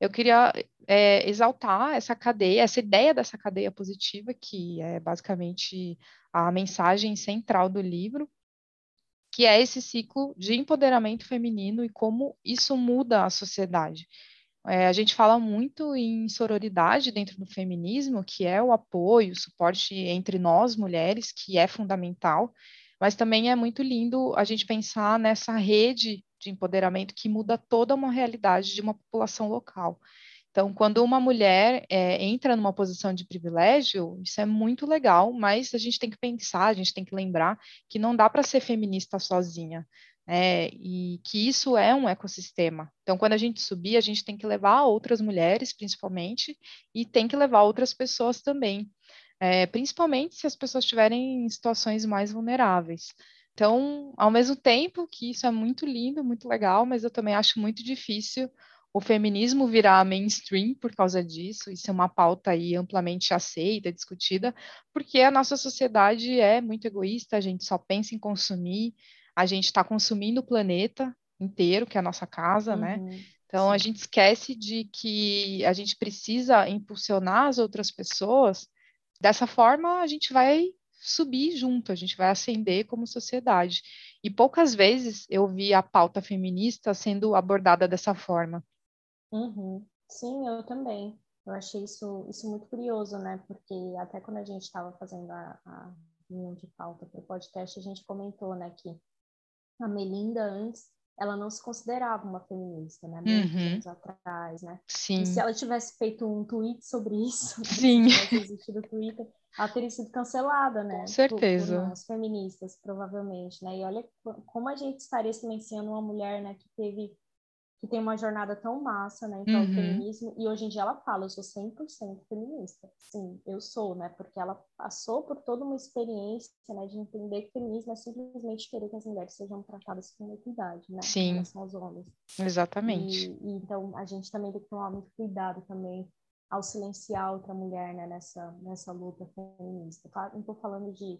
eu queria é, exaltar essa cadeia, essa ideia dessa cadeia positiva, que é basicamente a mensagem central do livro, que é esse ciclo de empoderamento feminino e como isso muda a sociedade. É, a gente fala muito em sororidade dentro do feminismo, que é o apoio, o suporte entre nós mulheres, que é fundamental, mas também é muito lindo a gente pensar nessa rede de empoderamento que muda toda uma realidade de uma população local. Então, quando uma mulher é, entra numa posição de privilégio, isso é muito legal, mas a gente tem que pensar, a gente tem que lembrar que não dá para ser feminista sozinha é, e que isso é um ecossistema. Então, quando a gente subir, a gente tem que levar outras mulheres, principalmente, e tem que levar outras pessoas também, é, principalmente se as pessoas estiverem em situações mais vulneráveis. Então, ao mesmo tempo que isso é muito lindo, muito legal, mas eu também acho muito difícil o feminismo virar mainstream por causa disso, isso é uma pauta aí amplamente aceita, discutida, porque a nossa sociedade é muito egoísta, a gente só pensa em consumir, a gente está consumindo o planeta inteiro, que é a nossa casa, né? uhum, né? Então sim. a gente esquece de que a gente precisa impulsionar as outras pessoas. Dessa forma, a gente vai subir junto, a gente vai ascender como sociedade. E poucas vezes eu vi a pauta feminista sendo abordada dessa forma. Uhum. Sim, eu também. Eu achei isso, isso muito curioso, né? Porque até quando a gente estava fazendo a, a linha de pauta para o podcast, a gente comentou, né, que a Melinda antes, ela não se considerava uma feminista, né? Muitos uhum. anos atrás, né? Sim. E se ela tivesse feito um tweet sobre isso, (laughs) Sim. se tivesse existido o Twitter, ela teria sido cancelada, né? Com certeza. Por, por nós, feministas, provavelmente, né? E olha como a gente estaria silenciando uma mulher, né, que teve que tem uma jornada tão massa, né, então uhum. o feminismo, e hoje em dia ela fala, eu sou 100% feminista. Sim, eu sou, né, porque ela passou por toda uma experiência, né, de entender que feminismo é simplesmente querer que as mulheres sejam tratadas com equidade, né, Sim. em relação aos homens. Exatamente. E, e, então a gente também tem que tomar muito cuidado também ao silenciar outra mulher, né, nessa, nessa luta feminista. Claro, não estou falando de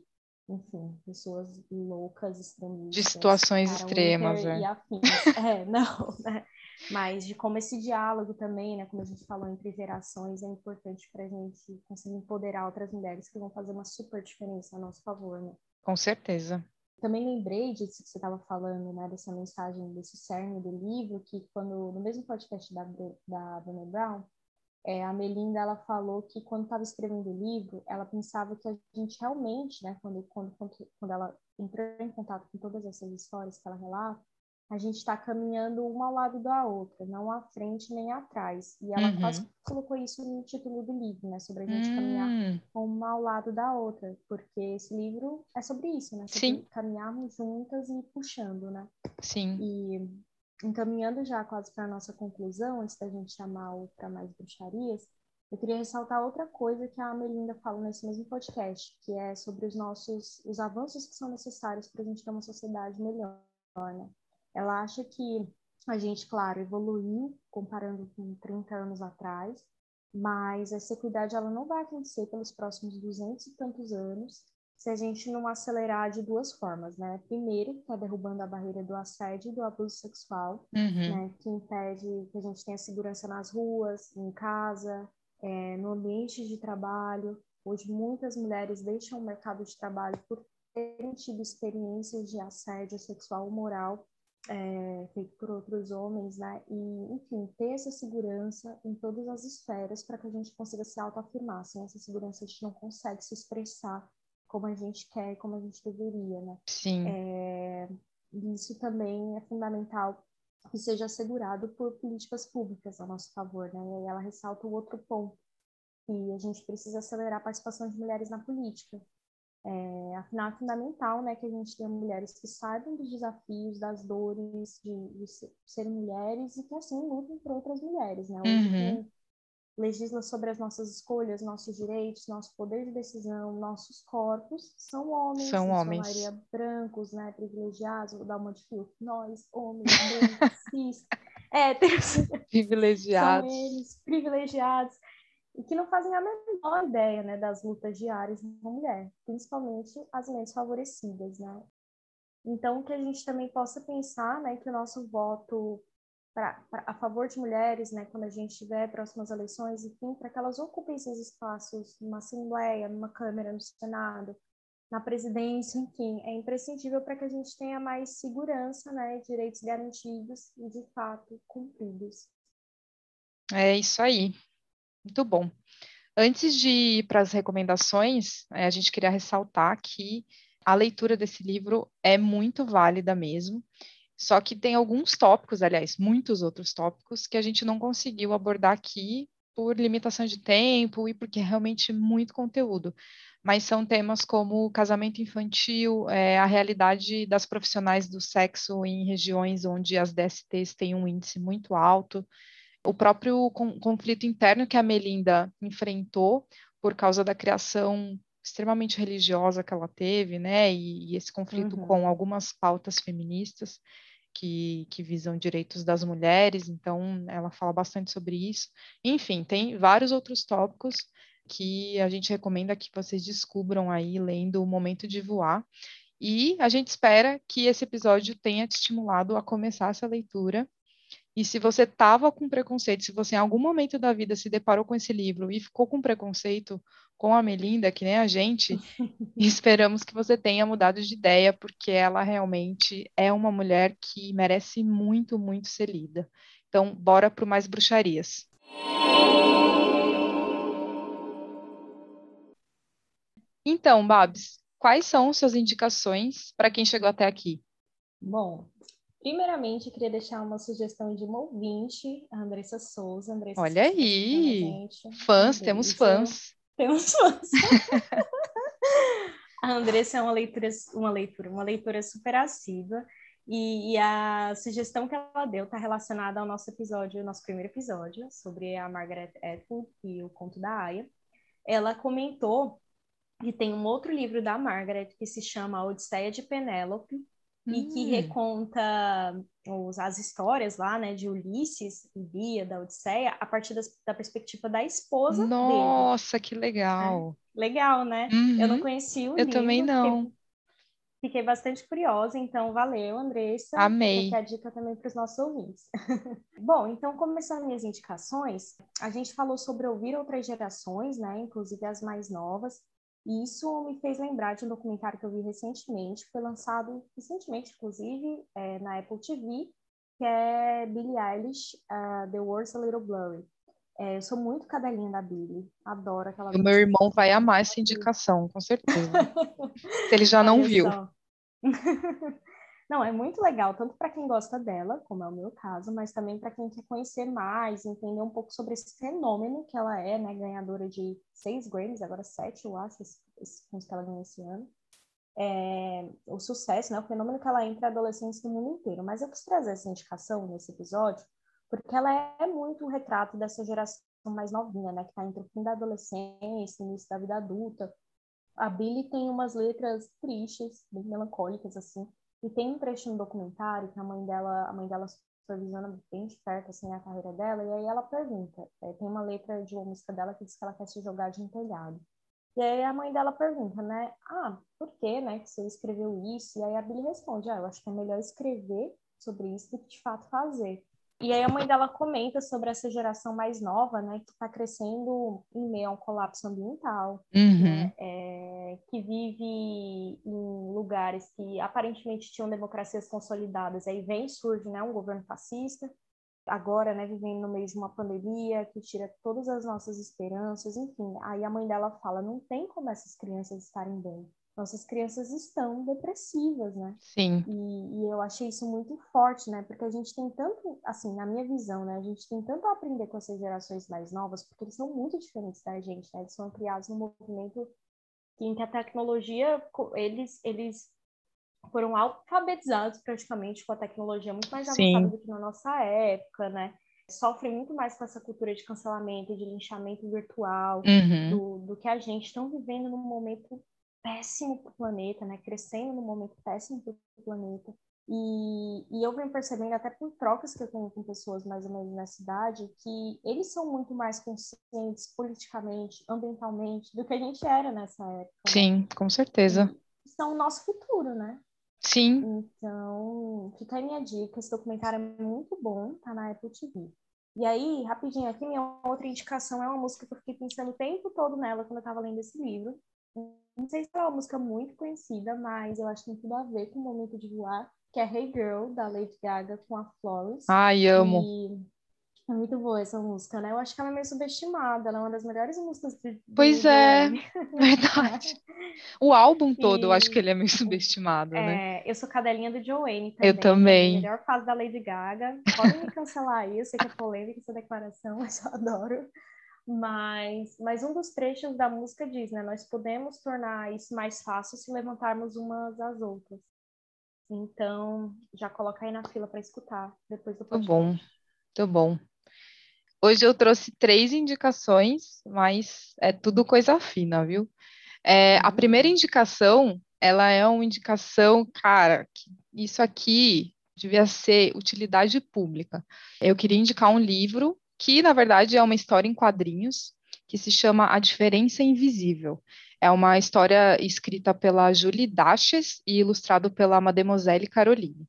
enfim, pessoas loucas, extremistas. De situações extremas, é. E afins. é, (laughs) não, né? Mas de como esse diálogo também, né, como a gente falou entre gerações, é importante para a gente conseguir empoderar outras mulheres que vão fazer uma super diferença a nosso favor, né? Com certeza. Também lembrei disso que você estava falando, né, dessa mensagem, desse cerne do livro, que quando, no mesmo podcast da, da Brené Brown, é, a Melinda, ela falou que quando estava escrevendo o livro, ela pensava que a gente realmente, né, quando, quando, quando ela entrou em contato com todas essas histórias que ela relata, a gente está caminhando uma ao lado da outra, não à frente nem atrás. E ela uhum. quase colocou isso no título do livro, né? Sobre a gente uhum. caminhar uma ao lado da outra, porque esse livro é sobre isso, né? Sobre Sim. caminharmos juntas e puxando, né? Sim. E encaminhando já quase para a nossa conclusão, antes da gente chamar para mais bruxarias, eu queria ressaltar outra coisa que a Melinda falou nesse mesmo podcast, que é sobre os nossos os avanços que são necessários para a gente ter uma sociedade melhor, né? Ela acha que a gente, claro, evoluiu comparando com 30 anos atrás, mas essa equidade ela não vai acontecer pelos próximos 200 e tantos anos se a gente não acelerar de duas formas, né? Primeiro, que é derrubando a barreira do assédio e do abuso sexual, uhum. né? Que impede que a gente tenha segurança nas ruas, em casa, é, no ambiente de trabalho. Hoje, muitas mulheres deixam o mercado de trabalho por terem tido experiências de assédio sexual ou moral é, feito por outros homens, né? E, enfim, ter essa segurança em todas as esferas para que a gente consiga se autoafirmar. Sem essa segurança, a gente não consegue se expressar como a gente quer, como a gente deveria, né? Sim. É, isso também é fundamental que seja assegurado por políticas públicas a nosso favor, né? E aí ela ressalta o outro ponto, que a gente precisa acelerar a participação de mulheres na política. É, afinal, é fundamental né, que a gente tenha mulheres que saibam dos desafios, das dores de, de serem mulheres e que, assim, lutem por outras mulheres, né? Hoje, uhum. legisla sobre as nossas escolhas, nossos direitos, nosso poder de decisão, nossos corpos, são homens, são homens. maioria brancos, né, privilegiados, vou dar uma de fio, nós, homens, brancos, cis, héteros, (laughs) privilegiados. são eles, privilegiados, e que não fazem a menor ideia né, das lutas diárias da mulher, principalmente as menos favorecidas. Né? Então, que a gente também possa pensar né, que o nosso voto pra, pra, a favor de mulheres, né, quando a gente tiver próximas eleições, enfim, para que elas ocupem esses espaços numa Assembleia, numa Câmara, no Senado, na presidência, enfim, é imprescindível para que a gente tenha mais segurança, né, direitos garantidos e de fato cumpridos. É isso aí. Muito bom. Antes de ir para as recomendações, eh, a gente queria ressaltar que a leitura desse livro é muito válida mesmo, só que tem alguns tópicos, aliás, muitos outros tópicos, que a gente não conseguiu abordar aqui por limitação de tempo e porque é realmente muito conteúdo. Mas são temas como casamento infantil, é, a realidade das profissionais do sexo em regiões onde as DSTs têm um índice muito alto, o próprio conflito interno que a Melinda enfrentou por causa da criação extremamente religiosa que ela teve, né, e, e esse conflito uhum. com algumas pautas feministas que, que visam direitos das mulheres, então ela fala bastante sobre isso. Enfim, tem vários outros tópicos que a gente recomenda que vocês descubram aí lendo O Momento de Voar. E a gente espera que esse episódio tenha te estimulado a começar essa leitura e se você estava com preconceito, se você em algum momento da vida se deparou com esse livro e ficou com preconceito com a Melinda, que nem a gente, (laughs) esperamos que você tenha mudado de ideia, porque ela realmente é uma mulher que merece muito, muito ser lida. Então, bora para mais bruxarias. Então, Babs, quais são suas indicações para quem chegou até aqui? Bom, Primeiramente, eu queria deixar uma sugestão de uma ouvinte, a Andressa Souza. Andressa Olha aí! Fãs, temos fãs. Temos (laughs) fãs. a Andressa é uma leitura, uma leitura, uma leitura super assídua. E, e, a sugestão que ela deu está relacionada ao nosso episódio, nosso primeiro episódio, sobre a Margaret Atwood e o conto da Aya. Ela comentou que tem um outro livro da Margaret que se chama A Odisseia de Penélope, e que hum. reconta os, as histórias lá, né, de Ulisses, Lia, da Odisseia, a partir das, da perspectiva da esposa Nossa, dele. que legal! É, legal, né? Uhum. Eu não conhecia o Eu livro. também não. Fiquei bastante curiosa, então valeu, Andressa. Amei. Fica a dica também para os nossos ouvintes. (laughs) Bom, então começando minhas indicações, a gente falou sobre ouvir outras gerações, né, inclusive as mais novas, e isso me fez lembrar de um documentário que eu vi recentemente, foi lançado recentemente, inclusive, é, na Apple TV, que é Billie Eilish, uh, The World's a Little Blurry. É, eu sou muito cadelinha da Billie, adoro aquela. O meu irmão vai amar essa indicação, com certeza. (laughs) Se ele já não viu. (laughs) não, é muito legal, tanto para quem gosta dela, como é o meu caso, mas também para quem quer conhecer mais, entender um pouco sobre esse fenômeno que ela é, né? Ganhadora de seis Grammys, agora sete, eu acho, esse, que ela ganhou esse ano. É, o sucesso, né? O fenômeno que ela é entre adolescentes do mundo inteiro. Mas eu quis trazer essa indicação nesse episódio porque ela é muito um retrato dessa geração mais novinha, né, que está entre o fim da adolescência e início da vida adulta. A Billy tem umas letras tristes, bem melancólicas assim, e tem um trecho no documentário que a mãe dela, a mãe dela supervisionando bem de perto assim a carreira dela, e aí ela pergunta, é, tem uma letra de uma música dela que diz que ela quer se jogar de um telhado. E aí a mãe dela pergunta, né, ah, por que, né, que você escreveu isso? E aí a Billy responde, ah, eu acho que é melhor escrever sobre isso do que de fato fazer. E aí a mãe dela comenta sobre essa geração mais nova, né, que está crescendo em meio a um colapso ambiental, uhum. né, é, que vive em lugares que aparentemente tinham democracias consolidadas, aí vem surge, né, um governo fascista, agora, né, vivendo no meio de uma pandemia que tira todas as nossas esperanças, enfim. Aí a mãe dela fala, não tem como essas crianças estarem bem nossas crianças estão depressivas, né? Sim. E, e, eu achei isso muito forte, né? Porque a gente tem tanto, assim, na minha visão, né? A gente tem tanto a aprender com essas gerações mais novas, porque eles são muito diferentes da gente, né? Eles são criados num movimento em que a tecnologia, eles, eles foram alfabetizados praticamente com a tecnologia muito mais avançada Sim. do que na nossa época, né? Sofrem muito mais com essa cultura de cancelamento, de linchamento virtual, uhum. do, do que a gente. Estão vivendo num momento péssimo para o planeta, né? Crescendo num momento péssimo para o planeta. E, e, eu venho percebendo, até por trocas que eu tenho com pessoas mais ou menos na cidade, que eles são muito mais conscientes politicamente, ambientalmente, do que a gente era nessa época. Né? Sim, com certeza. E são o nosso futuro, né? Sim. Então, fica a minha dica. Esse documentário é muito bom, tá na Apple TV. E aí, rapidinho, aqui minha outra indicação é uma música que eu fiquei pensando o tempo todo nela quando eu estava lendo esse livro, não sei se é uma música muito conhecida, mas eu acho que tem tudo a ver com o momento de voar, que é Hey Girl, da Lady Gaga com a Florence. Ai, amo. E é muito boa essa música, né? Eu acho que ela é meio subestimada, ela é uma das melhores músicas de Pois é, (laughs) verdade. O álbum (laughs) todo, e... eu acho que ele é meio subestimado, é, né? Eu sou cadelinha do Joanne também. Eu também. É a melhor fase da Lady Gaga. Podem me cancelar aí, eu sei que é polêmica essa declaração, (laughs) mas eu adoro. Mas, mas um dos trechos da música diz, né? Nós podemos tornar isso mais fácil se levantarmos umas às outras. Então, já coloca aí na fila para escutar depois do podcast. Muito bom, muito bom. Hoje eu trouxe três indicações, mas é tudo coisa fina, viu? É, a uhum. primeira indicação, ela é uma indicação, cara, isso aqui devia ser utilidade pública. Eu queria indicar um livro que na verdade é uma história em quadrinhos que se chama A Diferença Invisível. É uma história escrita pela Julie Daches e ilustrado pela Mademoiselle Caroline.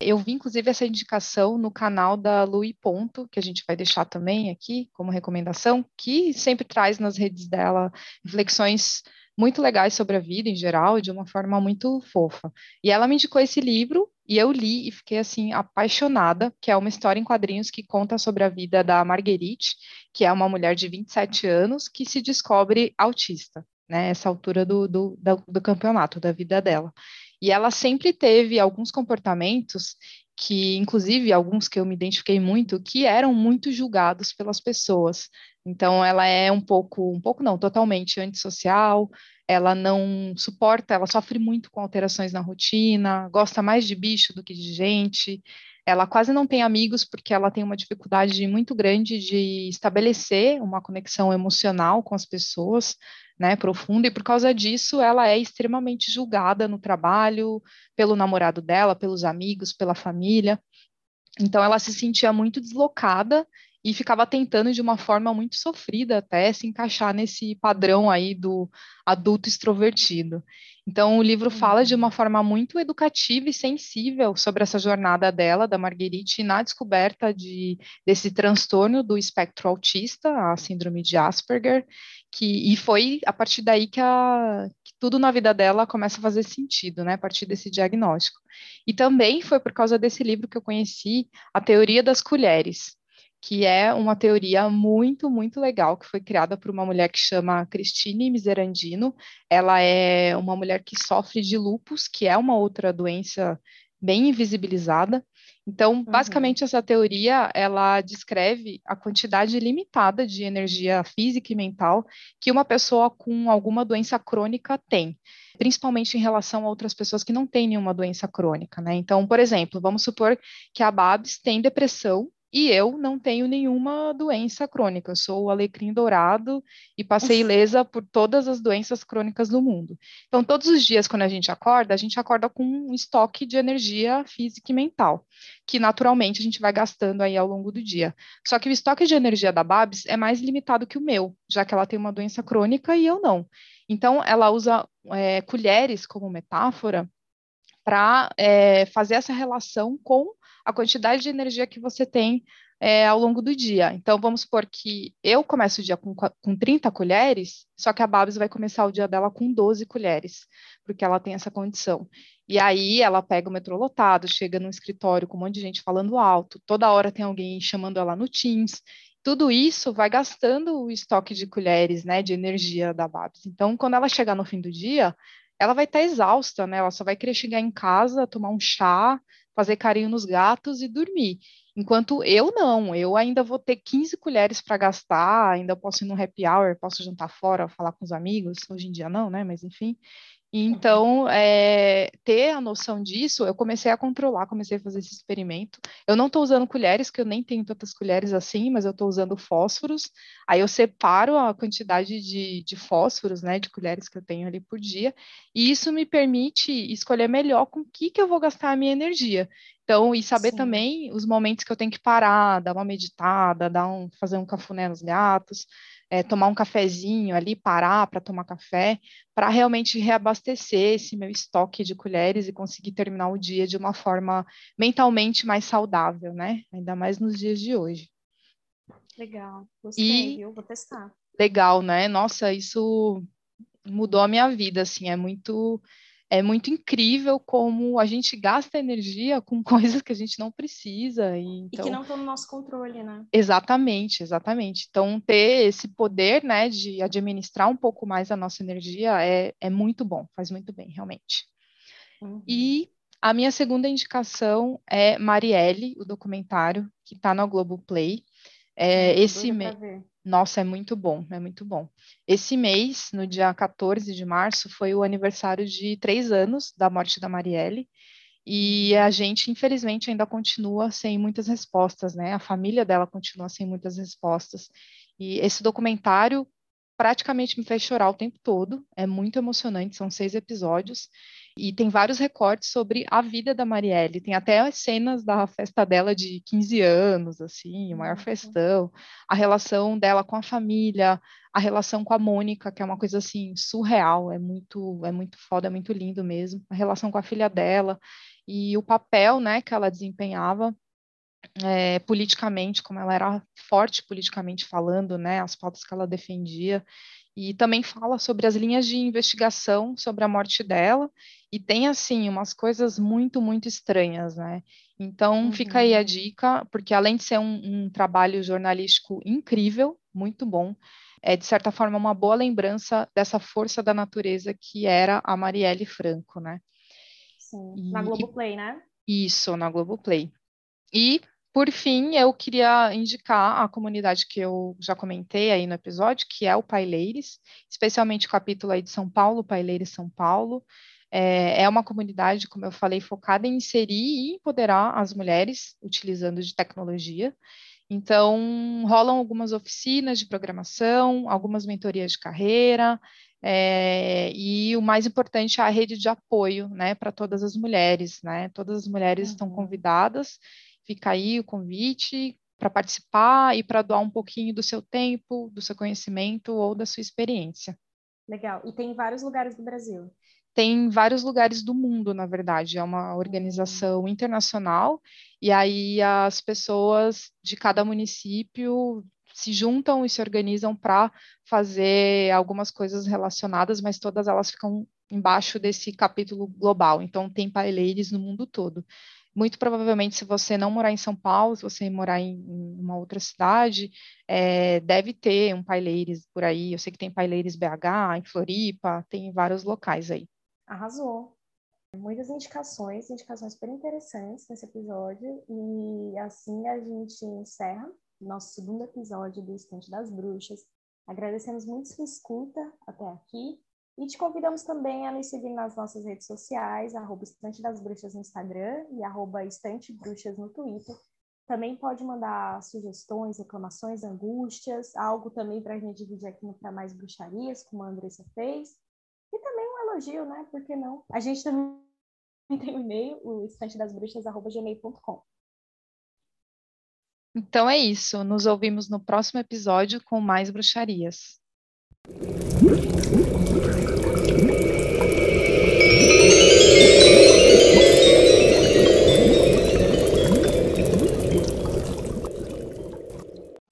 Eu vi, inclusive, essa indicação no canal da Lui Ponto, que a gente vai deixar também aqui como recomendação, que sempre traz nas redes dela reflexões muito legais sobre a vida em geral de uma forma muito fofa. E ela me indicou esse livro e eu li e fiquei assim apaixonada, que é uma história em quadrinhos que conta sobre a vida da Marguerite, que é uma mulher de 27 anos que se descobre autista, né? Essa altura do, do, do, do campeonato, da vida dela. E ela sempre teve alguns comportamentos que, inclusive, alguns que eu me identifiquei muito, que eram muito julgados pelas pessoas. Então, ela é um pouco, um pouco não, totalmente antissocial, ela não suporta, ela sofre muito com alterações na rotina, gosta mais de bicho do que de gente, ela quase não tem amigos porque ela tem uma dificuldade muito grande de estabelecer uma conexão emocional com as pessoas, né, profunda, e por causa disso ela é extremamente julgada no trabalho, pelo namorado dela, pelos amigos, pela família. Então ela se sentia muito deslocada e ficava tentando de uma forma muito sofrida até se encaixar nesse padrão aí do adulto extrovertido. Então, o livro fala de uma uhum. forma muito educativa e sensível sobre essa jornada dela, da Marguerite, na descoberta de, desse transtorno do espectro autista, a síndrome de Asperger, que, e foi a partir daí que, a, que tudo na vida dela começa a fazer sentido, né, a partir desse diagnóstico. E também foi por causa desse livro que eu conheci a teoria das colheres, que é uma teoria muito, muito legal, que foi criada por uma mulher que chama Christine Miserandino. Ela é uma mulher que sofre de lupus, que é uma outra doença bem invisibilizada. Então, uhum. basicamente, essa teoria, ela descreve a quantidade limitada de energia física e mental que uma pessoa com alguma doença crônica tem, principalmente em relação a outras pessoas que não têm nenhuma doença crônica, né? Então, por exemplo, vamos supor que a Babs tem depressão e eu não tenho nenhuma doença crônica, eu sou o alecrim dourado e passei ilesa por todas as doenças crônicas do mundo. Então, todos os dias, quando a gente acorda, a gente acorda com um estoque de energia física e mental, que naturalmente a gente vai gastando aí ao longo do dia. Só que o estoque de energia da Babs é mais limitado que o meu, já que ela tem uma doença crônica e eu não. Então, ela usa é, colheres como metáfora para é, fazer essa relação com a quantidade de energia que você tem é, ao longo do dia. Então, vamos supor que eu começo o dia com, com 30 colheres, só que a Babs vai começar o dia dela com 12 colheres, porque ela tem essa condição. E aí ela pega o metrô lotado, chega no escritório com um monte de gente falando alto, toda hora tem alguém chamando ela no Teams. Tudo isso vai gastando o estoque de colheres, né, de energia da Babs. Então, quando ela chegar no fim do dia, ela vai estar tá exausta, né? Ela só vai querer chegar em casa, tomar um chá, fazer carinho nos gatos e dormir. Enquanto eu não, eu ainda vou ter 15 colheres para gastar, ainda posso ir no happy hour, posso jantar fora, falar com os amigos, hoje em dia não, né? Mas enfim. Então, é, ter a noção disso, eu comecei a controlar, comecei a fazer esse experimento. Eu não estou usando colheres, que eu nem tenho tantas colheres assim, mas eu estou usando fósforos. Aí eu separo a quantidade de, de fósforos, né, de colheres que eu tenho ali por dia, e isso me permite escolher melhor com o que, que eu vou gastar a minha energia. Então, e saber Sim. também os momentos que eu tenho que parar, dar uma meditada, dar um, fazer um cafuné nos gatos, é, tomar um cafezinho ali, parar para tomar café, para realmente reabastecer esse meu estoque de colheres e conseguir terminar o dia de uma forma mentalmente mais saudável, né? Ainda mais nos dias de hoje. Legal, gostei, e, viu? Vou testar. Legal, né? Nossa, isso mudou a minha vida, assim, é muito é muito incrível como a gente gasta energia com (laughs) coisas que a gente não precisa. E, então... e que então não estão no nosso controle, né? Exatamente, exatamente. Então, ter esse poder, né, de administrar um pouco mais a nossa energia é, é muito bom, faz muito bem, realmente. Uhum. E a minha segunda indicação é Marielle, o documentário que está no Globoplay. É, esse mês. Nossa, é muito bom, é muito bom. Esse mês, no dia 14 de março, foi o aniversário de três anos da morte da Marielle, e a gente, infelizmente, ainda continua sem muitas respostas, né? A família dela continua sem muitas respostas. E esse documentário praticamente me fez chorar o tempo todo, é muito emocionante, são seis episódios, e tem vários recortes sobre a vida da Marielle. Tem até as cenas da festa dela de 15 anos, assim, o maior festão, a relação dela com a família, a relação com a Mônica, que é uma coisa assim surreal, é muito, é muito foda, é muito lindo mesmo. A relação com a filha dela e o papel, né, que ela desempenhava é, politicamente, como ela era forte politicamente falando, né, as pautas que ela defendia e também fala sobre as linhas de investigação sobre a morte dela, e tem, assim, umas coisas muito, muito estranhas, né? Então, uhum. fica aí a uhum. dica, porque além de ser um, um, trabalho jornalístico incrível, muito bom, é, de certa forma, uma boa lembrança dessa força da natureza que era a Marielle Franco, né? Sim, e, na Globoplay, né? Isso, na Globoplay. E por fim, eu queria indicar a comunidade que eu já comentei aí no episódio, que é o Paileires, especialmente o capítulo aí de São Paulo, Paileires São Paulo. É, é uma comunidade, como eu falei, focada em inserir e empoderar as mulheres utilizando de tecnologia. Então, rolam algumas oficinas de programação, algumas mentorias de carreira, é, e o mais importante é a rede de apoio, né, para todas as mulheres, né? Todas as mulheres uhum. estão convidadas Fica aí o convite para participar e para doar um pouquinho do seu tempo, do seu conhecimento ou da sua experiência. Legal. E tem em vários lugares do Brasil? Tem em vários lugares do mundo, na verdade. É uma organização internacional e aí as pessoas de cada município se juntam e se organizam para fazer algumas coisas relacionadas, mas todas elas ficam embaixo desse capítulo global. Então, tem paileiros no mundo todo. Muito provavelmente, se você não morar em São Paulo, se você morar em, em uma outra cidade, é, deve ter um paileiros por aí. Eu sei que tem paileiros BH, em Floripa, tem vários locais aí. Arrasou. Muitas indicações, indicações super interessantes nesse episódio. E assim a gente encerra nosso segundo episódio do Estante das Bruxas. Agradecemos muito sua escuta até aqui e te convidamos também a nos seguir nas nossas redes sociais, arroba Estante das Bruxas no Instagram e arroba Estante Bruxas no Twitter. Também pode mandar sugestões, reclamações, angústias, algo também para a gente dividir aqui no Para Mais Bruxarias, como a Andressa fez. E também um elogio, né? Por que não? A gente também (laughs) tem um e-mail, o estantedasbruxas.gmail.com. Então é isso. Nos ouvimos no próximo episódio com mais bruxarias. Thank you.